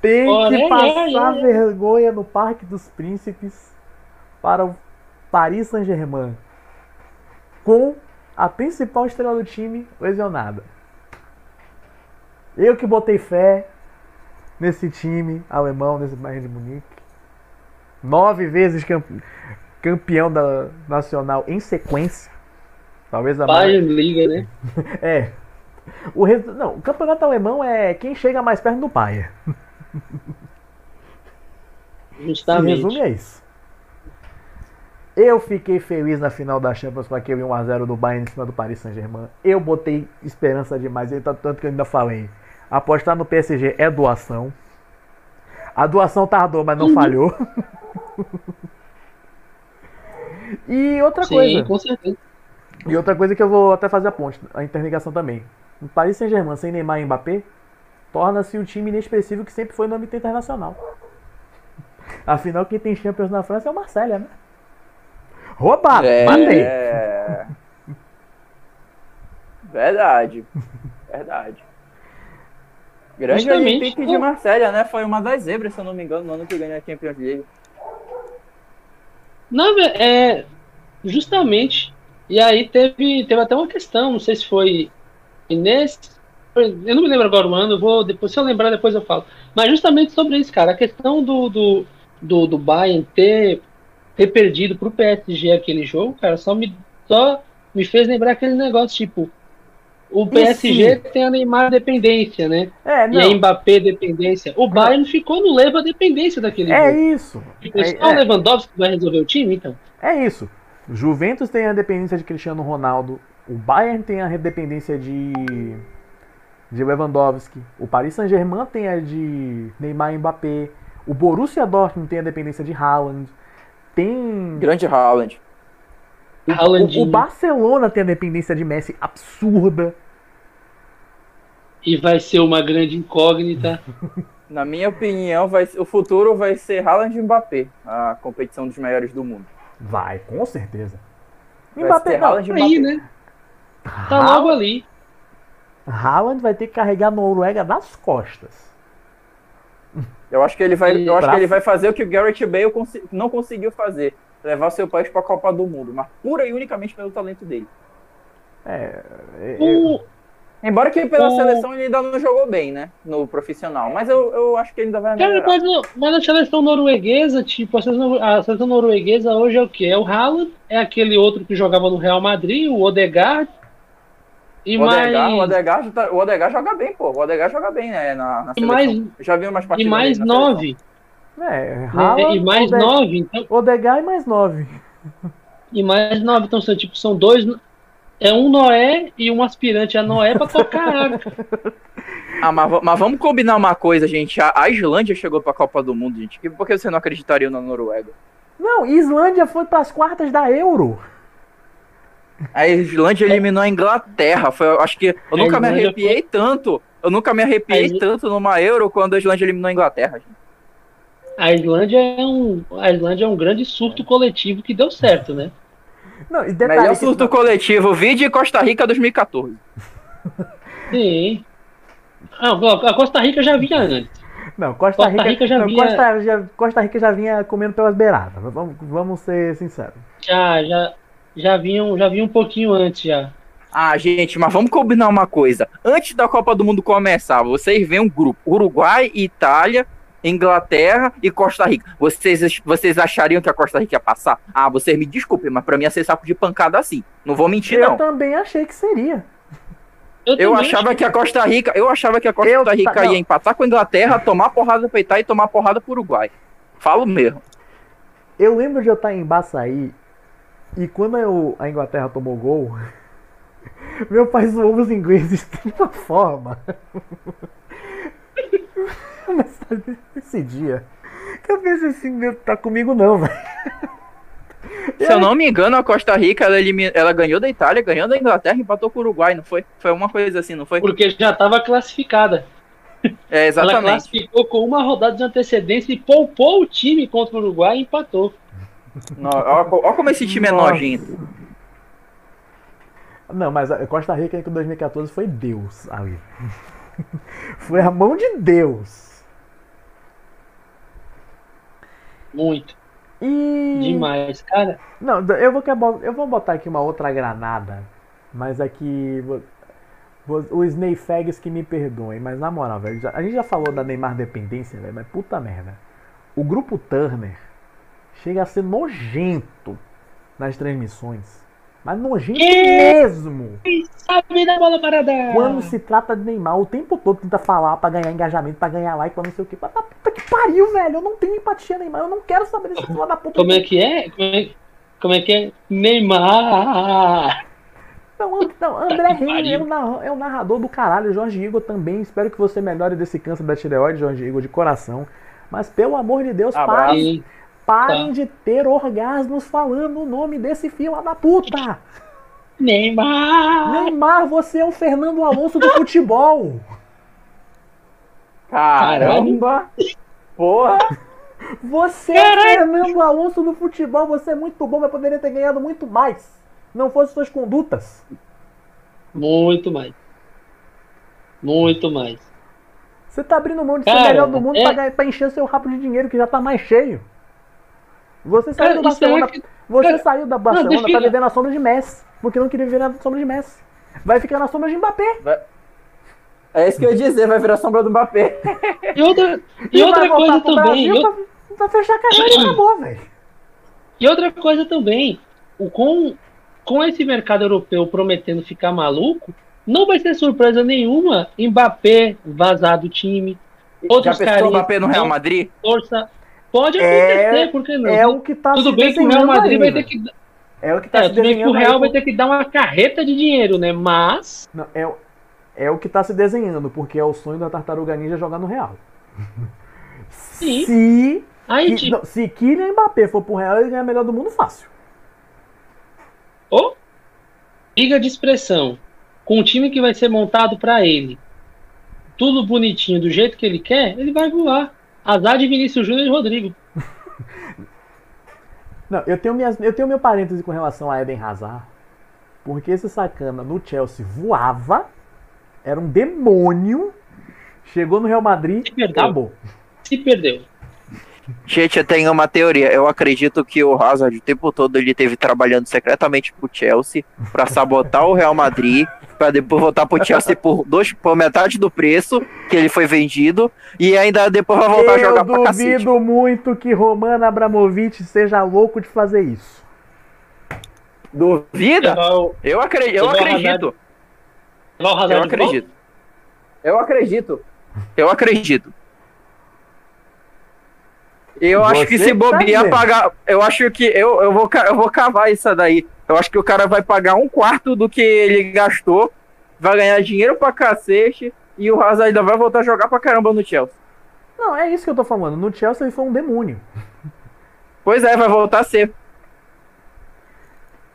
Tem que
Coreia,
passar
é.
vergonha no Parque dos Príncipes para o Paris Saint-Germain. Com a principal estrela do time lesionada. Eu que botei fé nesse time alemão, nesse Bayern de Munique. Nove vezes campe- campeão da nacional em sequência. Talvez a mais.
Bayern Liga, né?
É. O resu- Não, o campeonato alemão é quem chega mais perto do Bayern.
Justamente.
resumo é isso. Eu fiquei feliz na final da Champions com aquele 1x0 do Bayern em cima do Paris Saint-Germain. Eu botei esperança demais, tanto que eu ainda falei. Apostar no PSG é doação. A doação tardou, mas não
Uhum.
falhou. e outra
Sim,
coisa.
com certeza.
E outra coisa que eu vou até fazer a ponte, a interligação também. O Paris Saint-Germain sem Neymar e Mbappé torna-se um time inexpressivo que sempre foi no âmbito internacional. Afinal, quem tem Champions na França é o Marselha, né? Roubado, matei.
É... Verdade. Verdade. Grande
Justamente.
Olympique de Marselha, né? Foi uma das zebras, se eu não me engano, no ano que ganhou a Champions League.
Não, é. Justamente. E aí teve, teve até uma questão, não sei se foi Inês. Eu não me lembro agora o ano, vou, depois, se eu lembrar, depois eu falo. Mas justamente sobre isso, cara, a questão do, do, do, do Bayern ter, ter perdido pro PSG aquele jogo, cara, só me, só me fez lembrar aquele negócio, tipo, o PSG tem a Neymar dependência, né?
É,
E a
não.
Mbappé dependência. O Bayern ficou no leva dependência daquele
É
jogo.
isso. É,
só o
é,
Lewandowski vai resolver o time, então?
é isso. Juventus tem a dependência de Cristiano Ronaldo. O Bayern tem a dependência de, de Lewandowski. O Paris Saint-Germain tem a de Neymar e Mbappé. O Borussia Dortmund tem a dependência de Haaland. Tem
Grande Haaland.
O,
Haalandinho.
o Barcelona tem a dependência de Messi absurda.
E vai ser uma grande incógnita.
Na minha opinião, vai, o futuro vai ser Haaland e Mbappé, a competição dos maiores do mundo.
Vai, com certeza.
Vai
Mbappé,
ser
não,
Haaland e
Aí,
Mbappé.
né? Tá logo ali.
Haaland vai ter que carregar a Noruega nas costas.
Eu acho que ele vai, eu acho que ele vai fazer o que o Garrett Bale consi- não conseguiu fazer, levar seu país para a Copa do Mundo, mas pura e unicamente pelo talento dele.
É, é, é,
O,
Embora que pela
O-
seleção ele ainda não jogou bem, né, no profissional, mas eu, eu acho que ele ainda vai
cara,
melhorar.
mas, mas a seleção norueguesa, tipo, a seleção, a seleção norueguesa hoje é o quê? É o Haaland, é aquele outro que jogava no Real Madrid, o Odegaard. E
O Odegaard,
mais,
o, Odegaard, tá- o Odegaard joga bem, pô. O Odegaard joga bem, né, na, na
E mais-
já vi umas
e
partidas
mais
na seleção.
nove.
é,
né?
Haaland,
E mais
Ode-
nove, então.
Odegaard e mais nove.
E mais nove. Então, são, tipo, são dois. É um Noé e um aspirante a Noé pra tocar a arca.
Ah, mas, mas vamos combinar uma coisa, gente. A, a Islândia chegou pra Copa do Mundo, gente. Por que você não acreditaria na Noruega?
Não, Islândia foi para as quartas da Euro.
A Islândia eliminou a Inglaterra. Foi, acho que eu nunca me arrepiei tanto. Eu nunca me arrepiei
Isl-
tanto numa Euro quando a Islândia eliminou a Inglaterra. gente.
A Islândia é um, a Islândia é um grande surto coletivo que deu certo, né?
Não, e detalhe
Melhor
que-
surto coletivo, vídeo Costa Rica 2014.
Sim. Ah, a Costa Rica já vinha antes.
Não, Costa,
Costa
Rica,
Rica já
não,
vinha-
Costa, já, Costa Rica já vinha comendo pelas beiradas. Vamos, vamos ser sinceros.
Já, já, já vinham, já vinha um pouquinho antes já.
Ah, gente, mas vamos combinar uma coisa. Antes da Copa do Mundo começar, vocês veem um grupo: Uruguai, Itália, Inglaterra e Costa Rica. Vocês, vocês achariam que a Costa Rica ia passar? Ah, vocês me desculpem, mas pra mim ia ser saco de pancada assim. Não vou mentir,
Eu
não.
também achei que seria.
Eu
também
achava que a Costa Rica, eu achava que a Costa
Eu
Rica
não.
ia empatar com a Inglaterra, tomar porrada pro Itália e tomar porrada pro Uruguai. Falo mesmo.
Eu lembro de eu estar em Baçaí e quando eu- a Inglaterra tomou gol, meu pai zoou os ingleses de uma forma. Mas sabe, esse dia, que eu pensei assim, meu, tá comigo não, velho.
Se eu não me engano, a Costa Rica ela, ela ganhou da Itália, ganhou da Inglaterra e empatou com o Uruguai, não foi? Foi uma coisa assim, não foi?
Porque já estava classificada.
É,
Ela
exatamente.
classificou com uma rodada de antecedência e poupou o time contra o Uruguai e empatou.
Ó como esse time é
Nossa.
nojento.
Não, mas a Costa Rica em 2014 foi Deus ali. Foi a mão de Deus.
Muito.
E.
Demais, cara.
Não, eu vou, eu vou botar aqui uma outra granada. Mas aqui. vou- Os Neyfags que me perdoem. Mas na moral, velho. já- A gente já falou da Neymar dependência, velho. Mas puta merda. O grupo Turner chega a ser nojento nas transmissões. Mas nojento
É.
mesmo.
Quem sabe da bola parada?
Quando se trata de Neymar, o tempo todo tenta falar pra ganhar engajamento, pra ganhar like, pra não sei o que. Mas tá puta que pariu, velho. Eu não tenho empatia, Neymar. Eu não quero saber desse filho da puta.
Como é que é? Como é, como é que é? Neymar!
Não, And- não, André
que
Reis é o, é o narrador do caralho. Jorge Igor também. Espero que você melhore desse câncer da tireoide, Jorge Igor, de coração. Mas pelo amor de Deus,
Abraço.
parem,
E
parem
Tá.
de ter orgasmos falando o nome desse filho da puta.
Neymar!
Neymar, você é o Fernando Alonso do futebol.
Caramba! Porra!
Você é o Fernando Alonso do futebol. Você é muito bom, mas poderia ter ganhado muito mais. Não fosse suas condutas.
Muito mais. Muito mais.
Você tá abrindo mão de ser o
Cara,
melhor do mundo
é-
pra, pra encher seu rabo de dinheiro que já tá mais cheio. Você saiu do
e será
Barcelona,
que-
você
cara,
saiu da Barcelona
deixa
pra
eu-
viver na sombra de Messi, porque não queria viver na sombra de Messi. Vai ficar na sombra de Mbappé.
É isso que eu ia dizer, vai virar sombra do Mbappé.
E outra, e
vai
outra
voltar
coisa
pro
também.
Brasil
e outra-
pra, pra fechar a carreira e acabou, velho.
E outra coisa também, o com, com esse mercado europeu prometendo ficar maluco, não vai ser surpresa nenhuma Mbappé vazar do time, outros
Já pensou o
carinhas
Mbappé no Real
não
Madrid?
força. Pode
É-
acontecer, por que não?
É o que tá
Tudo
se
bem que o Real Madrid vai
ainda.
ter que
É o que tá
é,
se
tudo bem que o Real
aí
vai ter que dar uma carreta de dinheiro, né? Mas
Não, é, o- é o que tá se desenhando, porque é o sonho da Tartaruga Ninja jogar no Real.
Sim.
Se,
aí
que- não, se Kylian Mbappé for pro Real, ele ganha melhor do mundo fácil.
Ou liga de expressão com um time que vai ser montado para ele, tudo bonitinho do jeito que ele quer, ele vai voar. Azar de Vinícius Júnior e Rodrigo.
Não, eu tenho, minhas, eu tenho meu parêntese com relação a Eden Hazard. Porque esse sacana no Chelsea voava, era um demônio, chegou no Real Madrid,
perdeu.
acabou.
Se perdeu.
Gente, eu tenho uma teoria. Eu acredito que o Hazard o tempo todo ele teve trabalhando secretamente pro Chelsea pra sabotar o Real Madrid, pra depois voltar pro Chelsea por, dois, por metade do preço que ele foi vendido e ainda depois vai voltar a
eu
jogar pra cacete.
duvido muito que Roman Abramovich seja louco de fazer isso.
Duvida? Eu, acre eu acredito. Eu
de volta?
acredito. Eu acredito. Eu acredito. Eu acho que
Você
se
tá
bobear
dizendo.
pagar. Eu acho que eu, eu, vou, eu vou cavar isso daí. Eu acho que o cara vai pagar um quarto do que ele gastou, vai ganhar dinheiro pra cacete e o Hazard ainda vai voltar a jogar pra caramba no Chelsea.
Não, é isso que eu tô falando. No Chelsea ele foi um demônio.
Pois é, vai voltar a ser.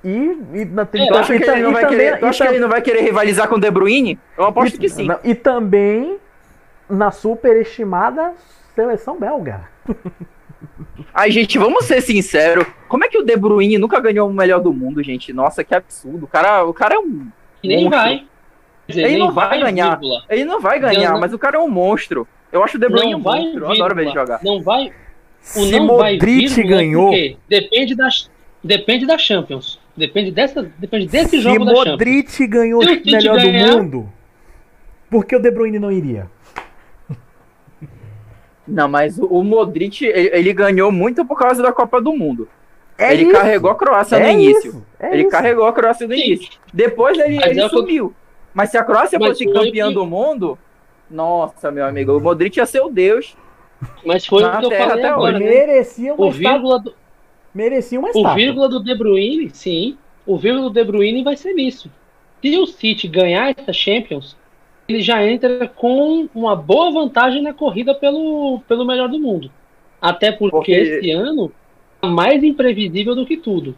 E, e, na, tem,
É,
acha
e
que, ele não vai querer, que ele não vai querer rivalizar com o De Bruyne? Eu aposto
e-
que sim.
e também na superestimada seleção belga.
Ai, gente, vamos ser sinceros. Como é que o De Bruyne nunca ganhou o melhor do mundo, gente? Nossa, que absurdo. O cara, o cara é um.
E nem
Monstro.
vai. Dizer,
Ele
nem
não vai ganhar.
vírgula.
Ele não vai ganhar,
Não,
mas o cara é um monstro. Eu acho o De Bruyne
Não
um
vai,
monstro. Eu adoro ver ele jogar.
Não vai. O
Se
não vai
Modric
vírgula,
ganhou,
por quê? Depende das, depende da Champions. Depende dessa, depende desse
se
jogo da Champions.
Modric ganhou
o
melhor
ganhar-
do mundo, por que o De Bruyne não iria?
Não, mas o, o Modric, ele, ele ganhou muito por causa da Copa do Mundo.
É
ele
isso,
carregou a Croácia
é
no início.
isso, é
ele
isso.
carregou a Croácia no
Sim.
início. Depois ele,
Mas
ele
é o
sumiu. Mas se a Croácia
Mas
fosse campeã
que-
do mundo, nossa, meu amigo, o Modric ia ser o Deus.
Mas foi
Na
o que eu falei
até
agora.
hoje.
né?
Merecia uma
O vírgula, do,
Merecia uma
o
estátua.
vírgula do De Bruyne, sim. O vírgula do De Bruyne vai ser nisso. Se o City ganhar essa Champions, ele já entra com uma boa vantagem na corrida pelo, pelo melhor do mundo. Até porque,
Porque-
esse ano é mais imprevisível do que tudo.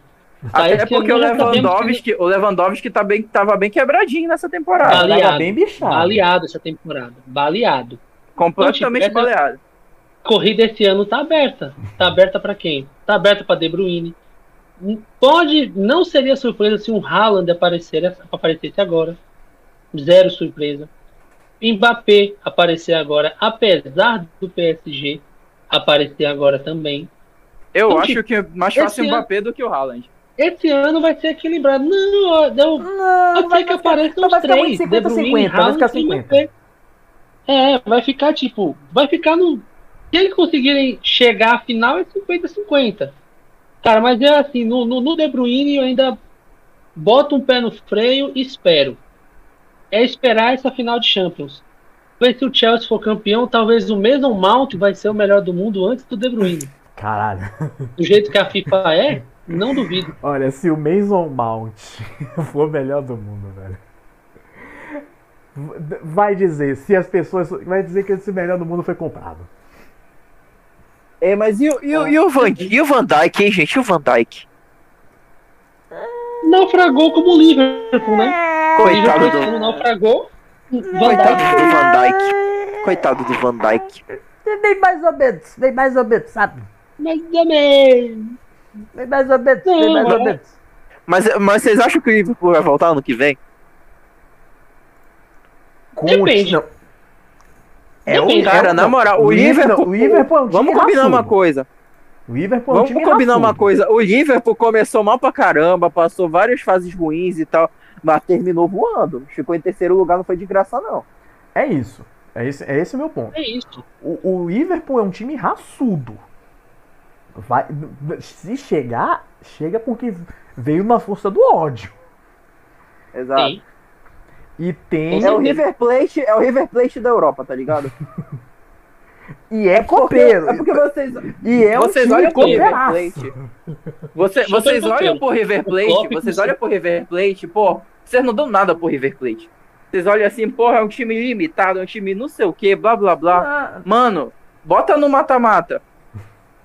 Tá,
Até porque o
já sabemos que-
Lewandowski, o Lewandowski tá bem, tava bem quebradinho nessa temporada.
Vale.
Tava
Baleado.
bem bichado.
Baleado essa temporada. Baleado.
completamente
Então, tipo,
baleado.
Corrida esse ano tá aberta. Tá aberta pra quem? Tá aberta pra De Bruyne. Pode, não seria surpresa se um Haaland aparecer, aparecesse agora. Zero surpresa. Mbappé aparecer agora, apesar do PSG aparecer agora também.
Eu
Então,
acho
tipo,
que é mais fácil o
ano-
Mbappé do que o Haaland.
Esse ano vai ser equilibrado. Não, ó, deu,
Não,
ser que apareçam os
vai ficar
três. De
50,
Bruyne,
50, vai
Haaland
ficar
e
50.
Mbappé. É, vai ficar tipo, vai ficar no. Se eles conseguirem chegar à final, é 50-50. Cara, mas é assim, no, no, no De Bruyne eu ainda boto um pé no freio e espero. É esperar essa final de Champions. Ver se o Chelsea for campeão, talvez o Mason Mount vai ser o melhor do mundo antes do De Bruyne.
Caralho.
Do jeito que a FIFA é, não duvido.
Olha, se o Mason Mount for o melhor do mundo, velho. Vai dizer, se as pessoas. Vai dizer que esse melhor do mundo foi comprado.
É, mas e, o- e, o- e o Van, e o Van Dijk, hein, gente? E o Van Dijk?
Naufragou como o Liverpool, né?
Coitado do,
naufragou. Van
coitado do Van Dijk. Coitado do Van Dijk.
Bem mais ou menos, bem mais ou menos, sabe?
Mas também.
Bem mais ou menos, bem mais ou
é.
menos.
Mas, mas vocês acham que o Liverpool vai voltar ano que vem?
Depende.
Não. É o
Depende.
Cara, na moral, o Liverpool.
O Liverpool é um time
Vamos combinar uma coisa.
O Liverpool é um
Vamos
time
combinar uma coisa. O Liverpool começou mal pra caramba, passou várias fases ruins e tal, mas terminou voando. Ficou em terceiro lugar, não foi de graça, não.
É isso. É esse, é esse o meu ponto.
É isso.
O, o Liverpool é um time raçudo. Vai, se chegar, chega porque veio na força do ódio.
Exato.
Tem.
E tem.
É o River Plate, é o River Plate da Europa, tá ligado?
E é
Porque,
copeiro.
é porque vocês,
E é um
vocês
time
olham pro River. Plate. Você- vocês olham pro River Plate, vocês olham pro River Plate, pô, vocês não dão nada pro River Plate. Vocês olham assim, porra, é um time limitado, é um time não sei o que, blá blá blá.
Ah,
Mano, bota no mata-mata.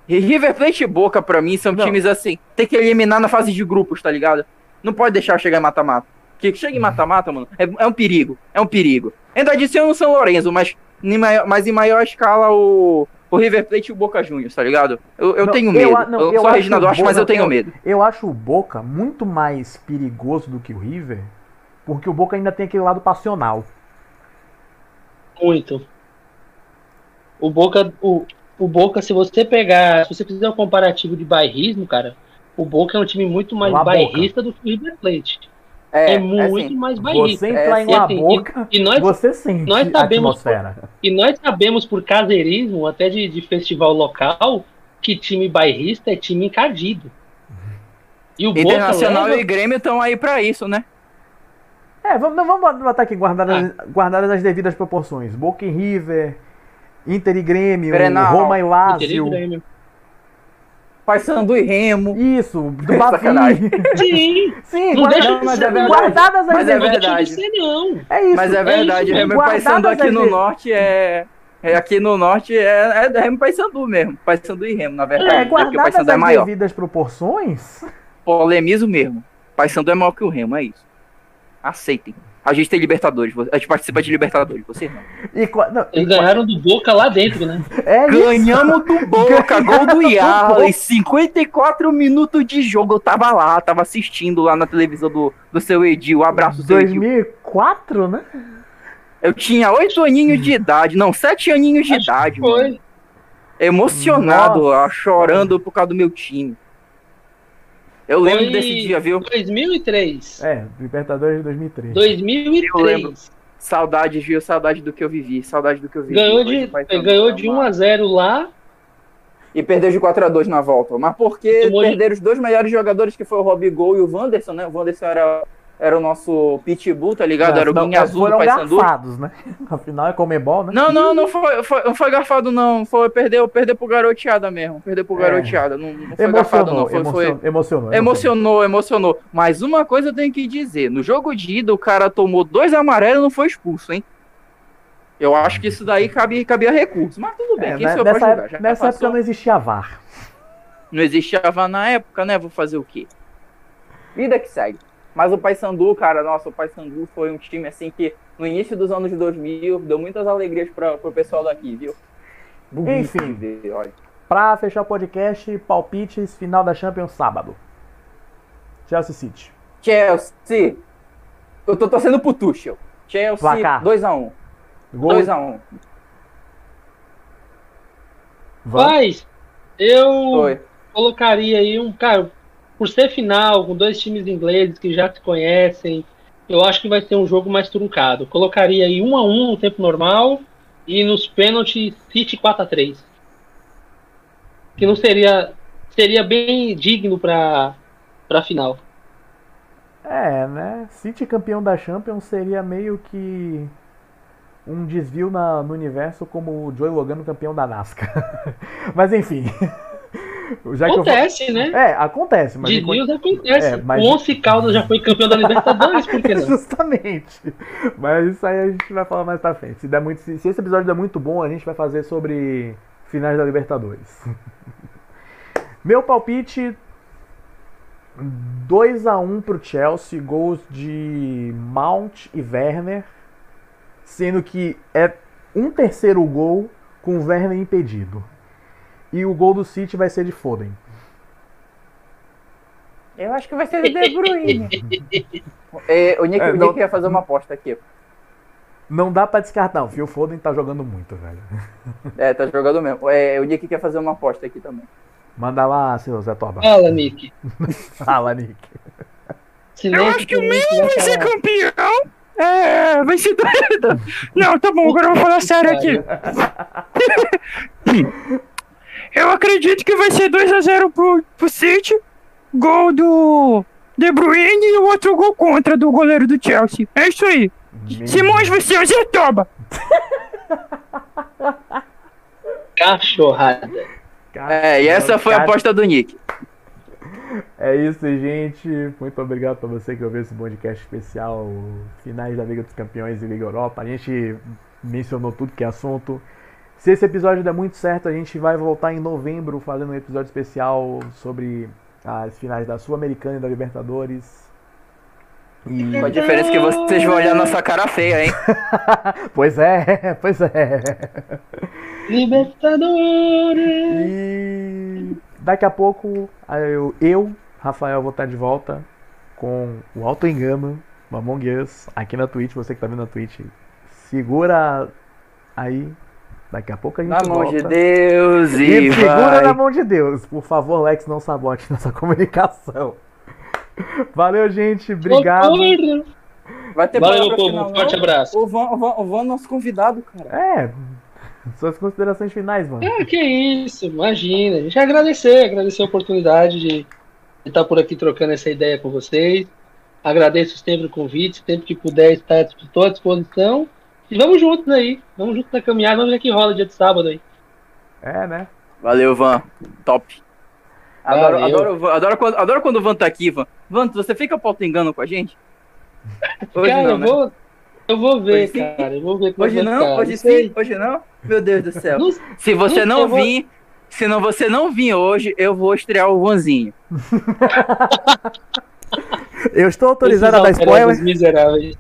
River Plate e Boca, pra mim, são
Não.
times assim, tem que eliminar na fase de grupos, tá ligado? Não pode deixar chegar em mata-mata. Porque chega em mata-mata, mano, é, é um perigo, é um perigo. Ainda adiciona o São Lourenço, mas em maior, mas em maior escala o, o River Plate e o Boca Juniors, tá ligado? Eu, eu
Não,
tenho
eu
medo. Eu,
não, eu
sou
acho
Reginaldo Rocha, mas
Boca-
eu tenho
eu-
medo.
Eu acho o Boca muito mais perigoso do que o River, porque o Boca ainda tem aquele lado passional.
Muito. O Boca, o, o Boca, se você pegar, se você fizer um comparativo de bairrismo, cara, o Boca é um time muito mais
La Boca.
bairrista do que o River Plate. É, muito
assim,
mais bairrista.
Você entrar
É,
em
e
assim,
Boca,
E nós,
você sente
nós
a
sabemos-
atmosfera.
e nós sabemos por caseirismo, até de, de festival local, que time bairrista é time encardido. E o
Internacional
Boca leva,
e Grêmio estão aí pra isso, né?
É, vamos, não, vamos botar aqui guardadas,
Ah.
guardadas as devidas proporções. Boca e River, Inter e Grêmio,
Grenal,
Roma e
Inter e
Lazio.
Grêmio.
Paysandu e Remo.
Isso, do
Sacanagem.
Bavi.
Sim,
Sim,
não
guarda-
deixa de
mas
ser,
é verdade.
guardadas as
Mas é verdade.
ser, não.
É isso.
Mas é verdade,
isso,
Remo
guardadas
Paysandu aqui no norte é. é aqui no norte é, é Remo Paysandu mesmo. Paysandu e Remo, na verdade.
É,
né?
Guardadas
é
as
maior.
devidas proporções,
Polemizo mesmo. Paysandu é maior que o Remo, é isso. Aceitem. A gente tem Libertadores, a gente participa de Libertadores, vocês não.
E, não,
Eles ganharam do Boca lá dentro, né?
é isso.
Ganhamos do Boca, gol do Yarley, 54 minutos de jogo. Eu tava lá, tava assistindo lá na televisão do, do seu Edil. Um abraço, seu Edil.
2004, né?
Eu tinha oito aninhos de idade, não, sete aninhos de
Acho
idade, mano.
Foi.
Emocionado,
Nossa.
ó, chorando por causa do meu time. Eu lembro
Foi
desse dia, viu?
2003.
É, Libertadores de 2003.
2003.
Saudades, viu? Saudade do que eu vivi, saudade do que eu vivi.
Ganhou de, ganhou de
uma-
1 a 0 lá.
E perdeu de 4x2 na volta. Mas porque
Tomou de-
perderam os dois melhores jogadores, que foi o Robigol e o Wanderson, né? O Wanderson era, era o nosso pitbull, tá ligado? Era o
Não,
guinha azul do
foram
Paysandu.
garfados, né? Afinal é Comebol, né?
Não, não, não foi, foi- não foi garfado, não. Foi perder, perder pro garoteada mesmo. Perder pro
É.
garoteada. Não, não foi garfado,
Emocionou,
não. Foi, foi,
emocionou, emocionou,
Emocionou, emocionou. Mas uma coisa eu tenho que dizer: no jogo de ida, o cara tomou dois amarelos e não foi expulso, hein? Eu acho que isso daí cabia, cabia recurso. Mas tudo bem,
É,
quem
né, nessa época,
Já
nessa
passou.
época não existia VAR.
Não existia VAR na época, né? Vou fazer o quê? Vida que segue. Mas o Paysandu, cara, nossa, o Paysandu foi um time assim que no início dos anos 2000 deu muitas alegrias para pro pessoal daqui, viu? Bonito
Enfim.
ver, olha.
Pra fechar o podcast, palpites, final da Champions sábado. Chelsea City.
Chelsea. Eu tô torcendo pro Tuchel. Chelsea
Placar.
2x1.
Gol
2x1.
Van.
Mas eu
Foi.
colocaria aí um. Cara, por ser final, com dois times ingleses que já se conhecem, eu acho que vai ser um jogo mais truncado. Colocaria aí 1 a 1 no tempo normal e nos pênaltis City 4 a 3 Que não seria. Seria bem digno pra, pra final.
É, né? City campeão da Champions seria meio que um desvio na- no universo como o Joey Logano campeão da NASCAR. mas enfim. Já
Acontece, né?
É, acontece, mas
Desvios acontece.
É, mas-
O Once Caldas já foi campeão da Libertadores, por que não?
Justamente. Mas isso aí a gente vai falar mais pra frente. Se, der muito, se, se esse episódio der muito bom, a gente vai fazer sobre finais da Libertadores. Meu palpite 2 a 1 pro Chelsea, gols de Mount e Werner, sendo que é um terceiro gol com o Werner impedido. E o gol do City vai ser de Foden.
Eu acho que vai ser o De Bruyne. é, o Nick,
É,
o
não-
Nick ia fazer uma aposta aqui.
Não dá pra descartar. O Phil Foden tá jogando muito, velho.
É, tá jogando mesmo. É, o Nick quer fazer uma aposta aqui também.
Manda lá, seu Zé Torba.
Fala, Nick.
Fala, Nick.
Silêncio que o Nick vai falar.
campeão. É, vai ser doido. Não, tá bom, agora eu vou falar sério aqui. Eu acredito que vai ser 2x0 pro, pro City. Gol do De Bruyne e o outro gol contra do goleiro do Chelsea. É isso aí. Simões, você é o Toba.
Cachorrada.
É, e essa foi a aposta do Nick.
É isso, gente. Muito obrigado pra você que ouviu esse podcast especial Finais da Liga dos Campeões e Liga Europa. A gente mencionou tudo que é assunto. Se esse episódio der muito certo, a gente vai voltar em novembro fazendo um episódio especial sobre as finais da Sul-Americana e da Libertadores. E...
Com a diferença que vocês vão olhar nossa cara feia, hein?
Pois é, pois é.
Libertadores.
E daqui a pouco eu, eu, Rafael, vou estar de volta com o Auto Engano, o Among Us, aqui na Twitch, você que tá vendo na Twitch. Segura aí. Daqui a pouco a gente
Na mão
volta.
de Deus
E
e
segura
vai.
na mão de Deus. Por favor, Lex, não sabote nossa comunicação. Valeu, gente. Obrigado.
Loucura.
Vai ter
Valeu, povo.
final,
Um forte
não?
abraço.
O Van, o, Van, o Van é nosso convidado, cara.
É. Suas considerações finais, mano.
Ah, que isso, imagina. A gente agradecer, agradecer a oportunidade de estar por aqui trocando essa ideia com vocês. Agradeço sempre o convite, sempre que puder estar à disposição. E vamos juntos aí, vamos juntos na caminhada, vamos ver que rola dia de sábado aí.
É, né?
Valeu, Van. Top. Adoro,
Valeu.
adoro, adoro, quando, adoro quando o Van tá aqui, Van. Van, você fica pauta engano com a gente? Hoje
cara,
não,
eu
né?
vou. Eu vou ver,
Hoje
cara. Eu vou ver
Hoje não?
ficar.
Hoje sim? Hoje não? Meu Deus do céu.
Não-
Se você
não
não
eu vou-
vir, se não, você não vir hoje, eu vou estrear o Vanzinho.
Eu estou autorizado a dar spoiler?
Miseráveis.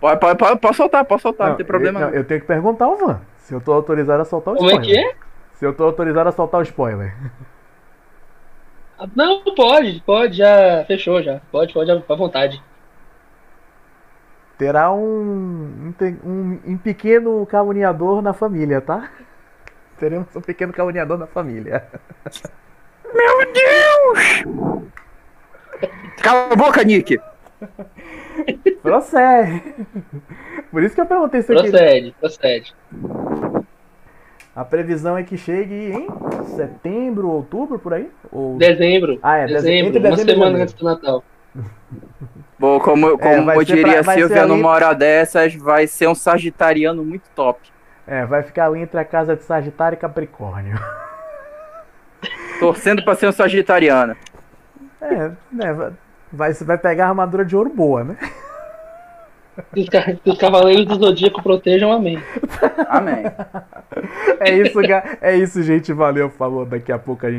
Pode, pode, pode, pode soltar, pode soltar, não, tem problema
eu,
não.
não, eu tenho que perguntar ao Van se eu tô autorizado a soltar o
Como é
spoiler.
que é?
Se eu tô autorizado a soltar o spoiler.
Não, pode, pode, já fechou já. Pode, pode, à vontade.
Terá um, um, um, um pequeno caluniador na família, tá? Teremos um pequeno caluniador na família.
Cala a boca, Nick!
Procede. Por isso que eu perguntei se eu queria.
Procede, procede.
A previsão é que chegue em setembro, outubro, por aí? Ou...
Dezembro.
Ah, é, deze-
dezembro,
entre
uma
dezembro e
semana antes do Natal.
Bom, como, como
vai ser
diria
pra-
Silvia
ali-
numa hora dessas, vai ser um sagitariano muito top.
É, vai ficar ali entre a casa de Sagitário e Capricórnio.
Torcendo pra ser um sagitariano.
É, né, vai- vai, vai pegar a armadura de ouro boa, né?
Que os, que os cavaleiros do Zodíaco protejam, amém.
Amém.
É isso, é isso, gente. Valeu, falou. Daqui a pouco a gente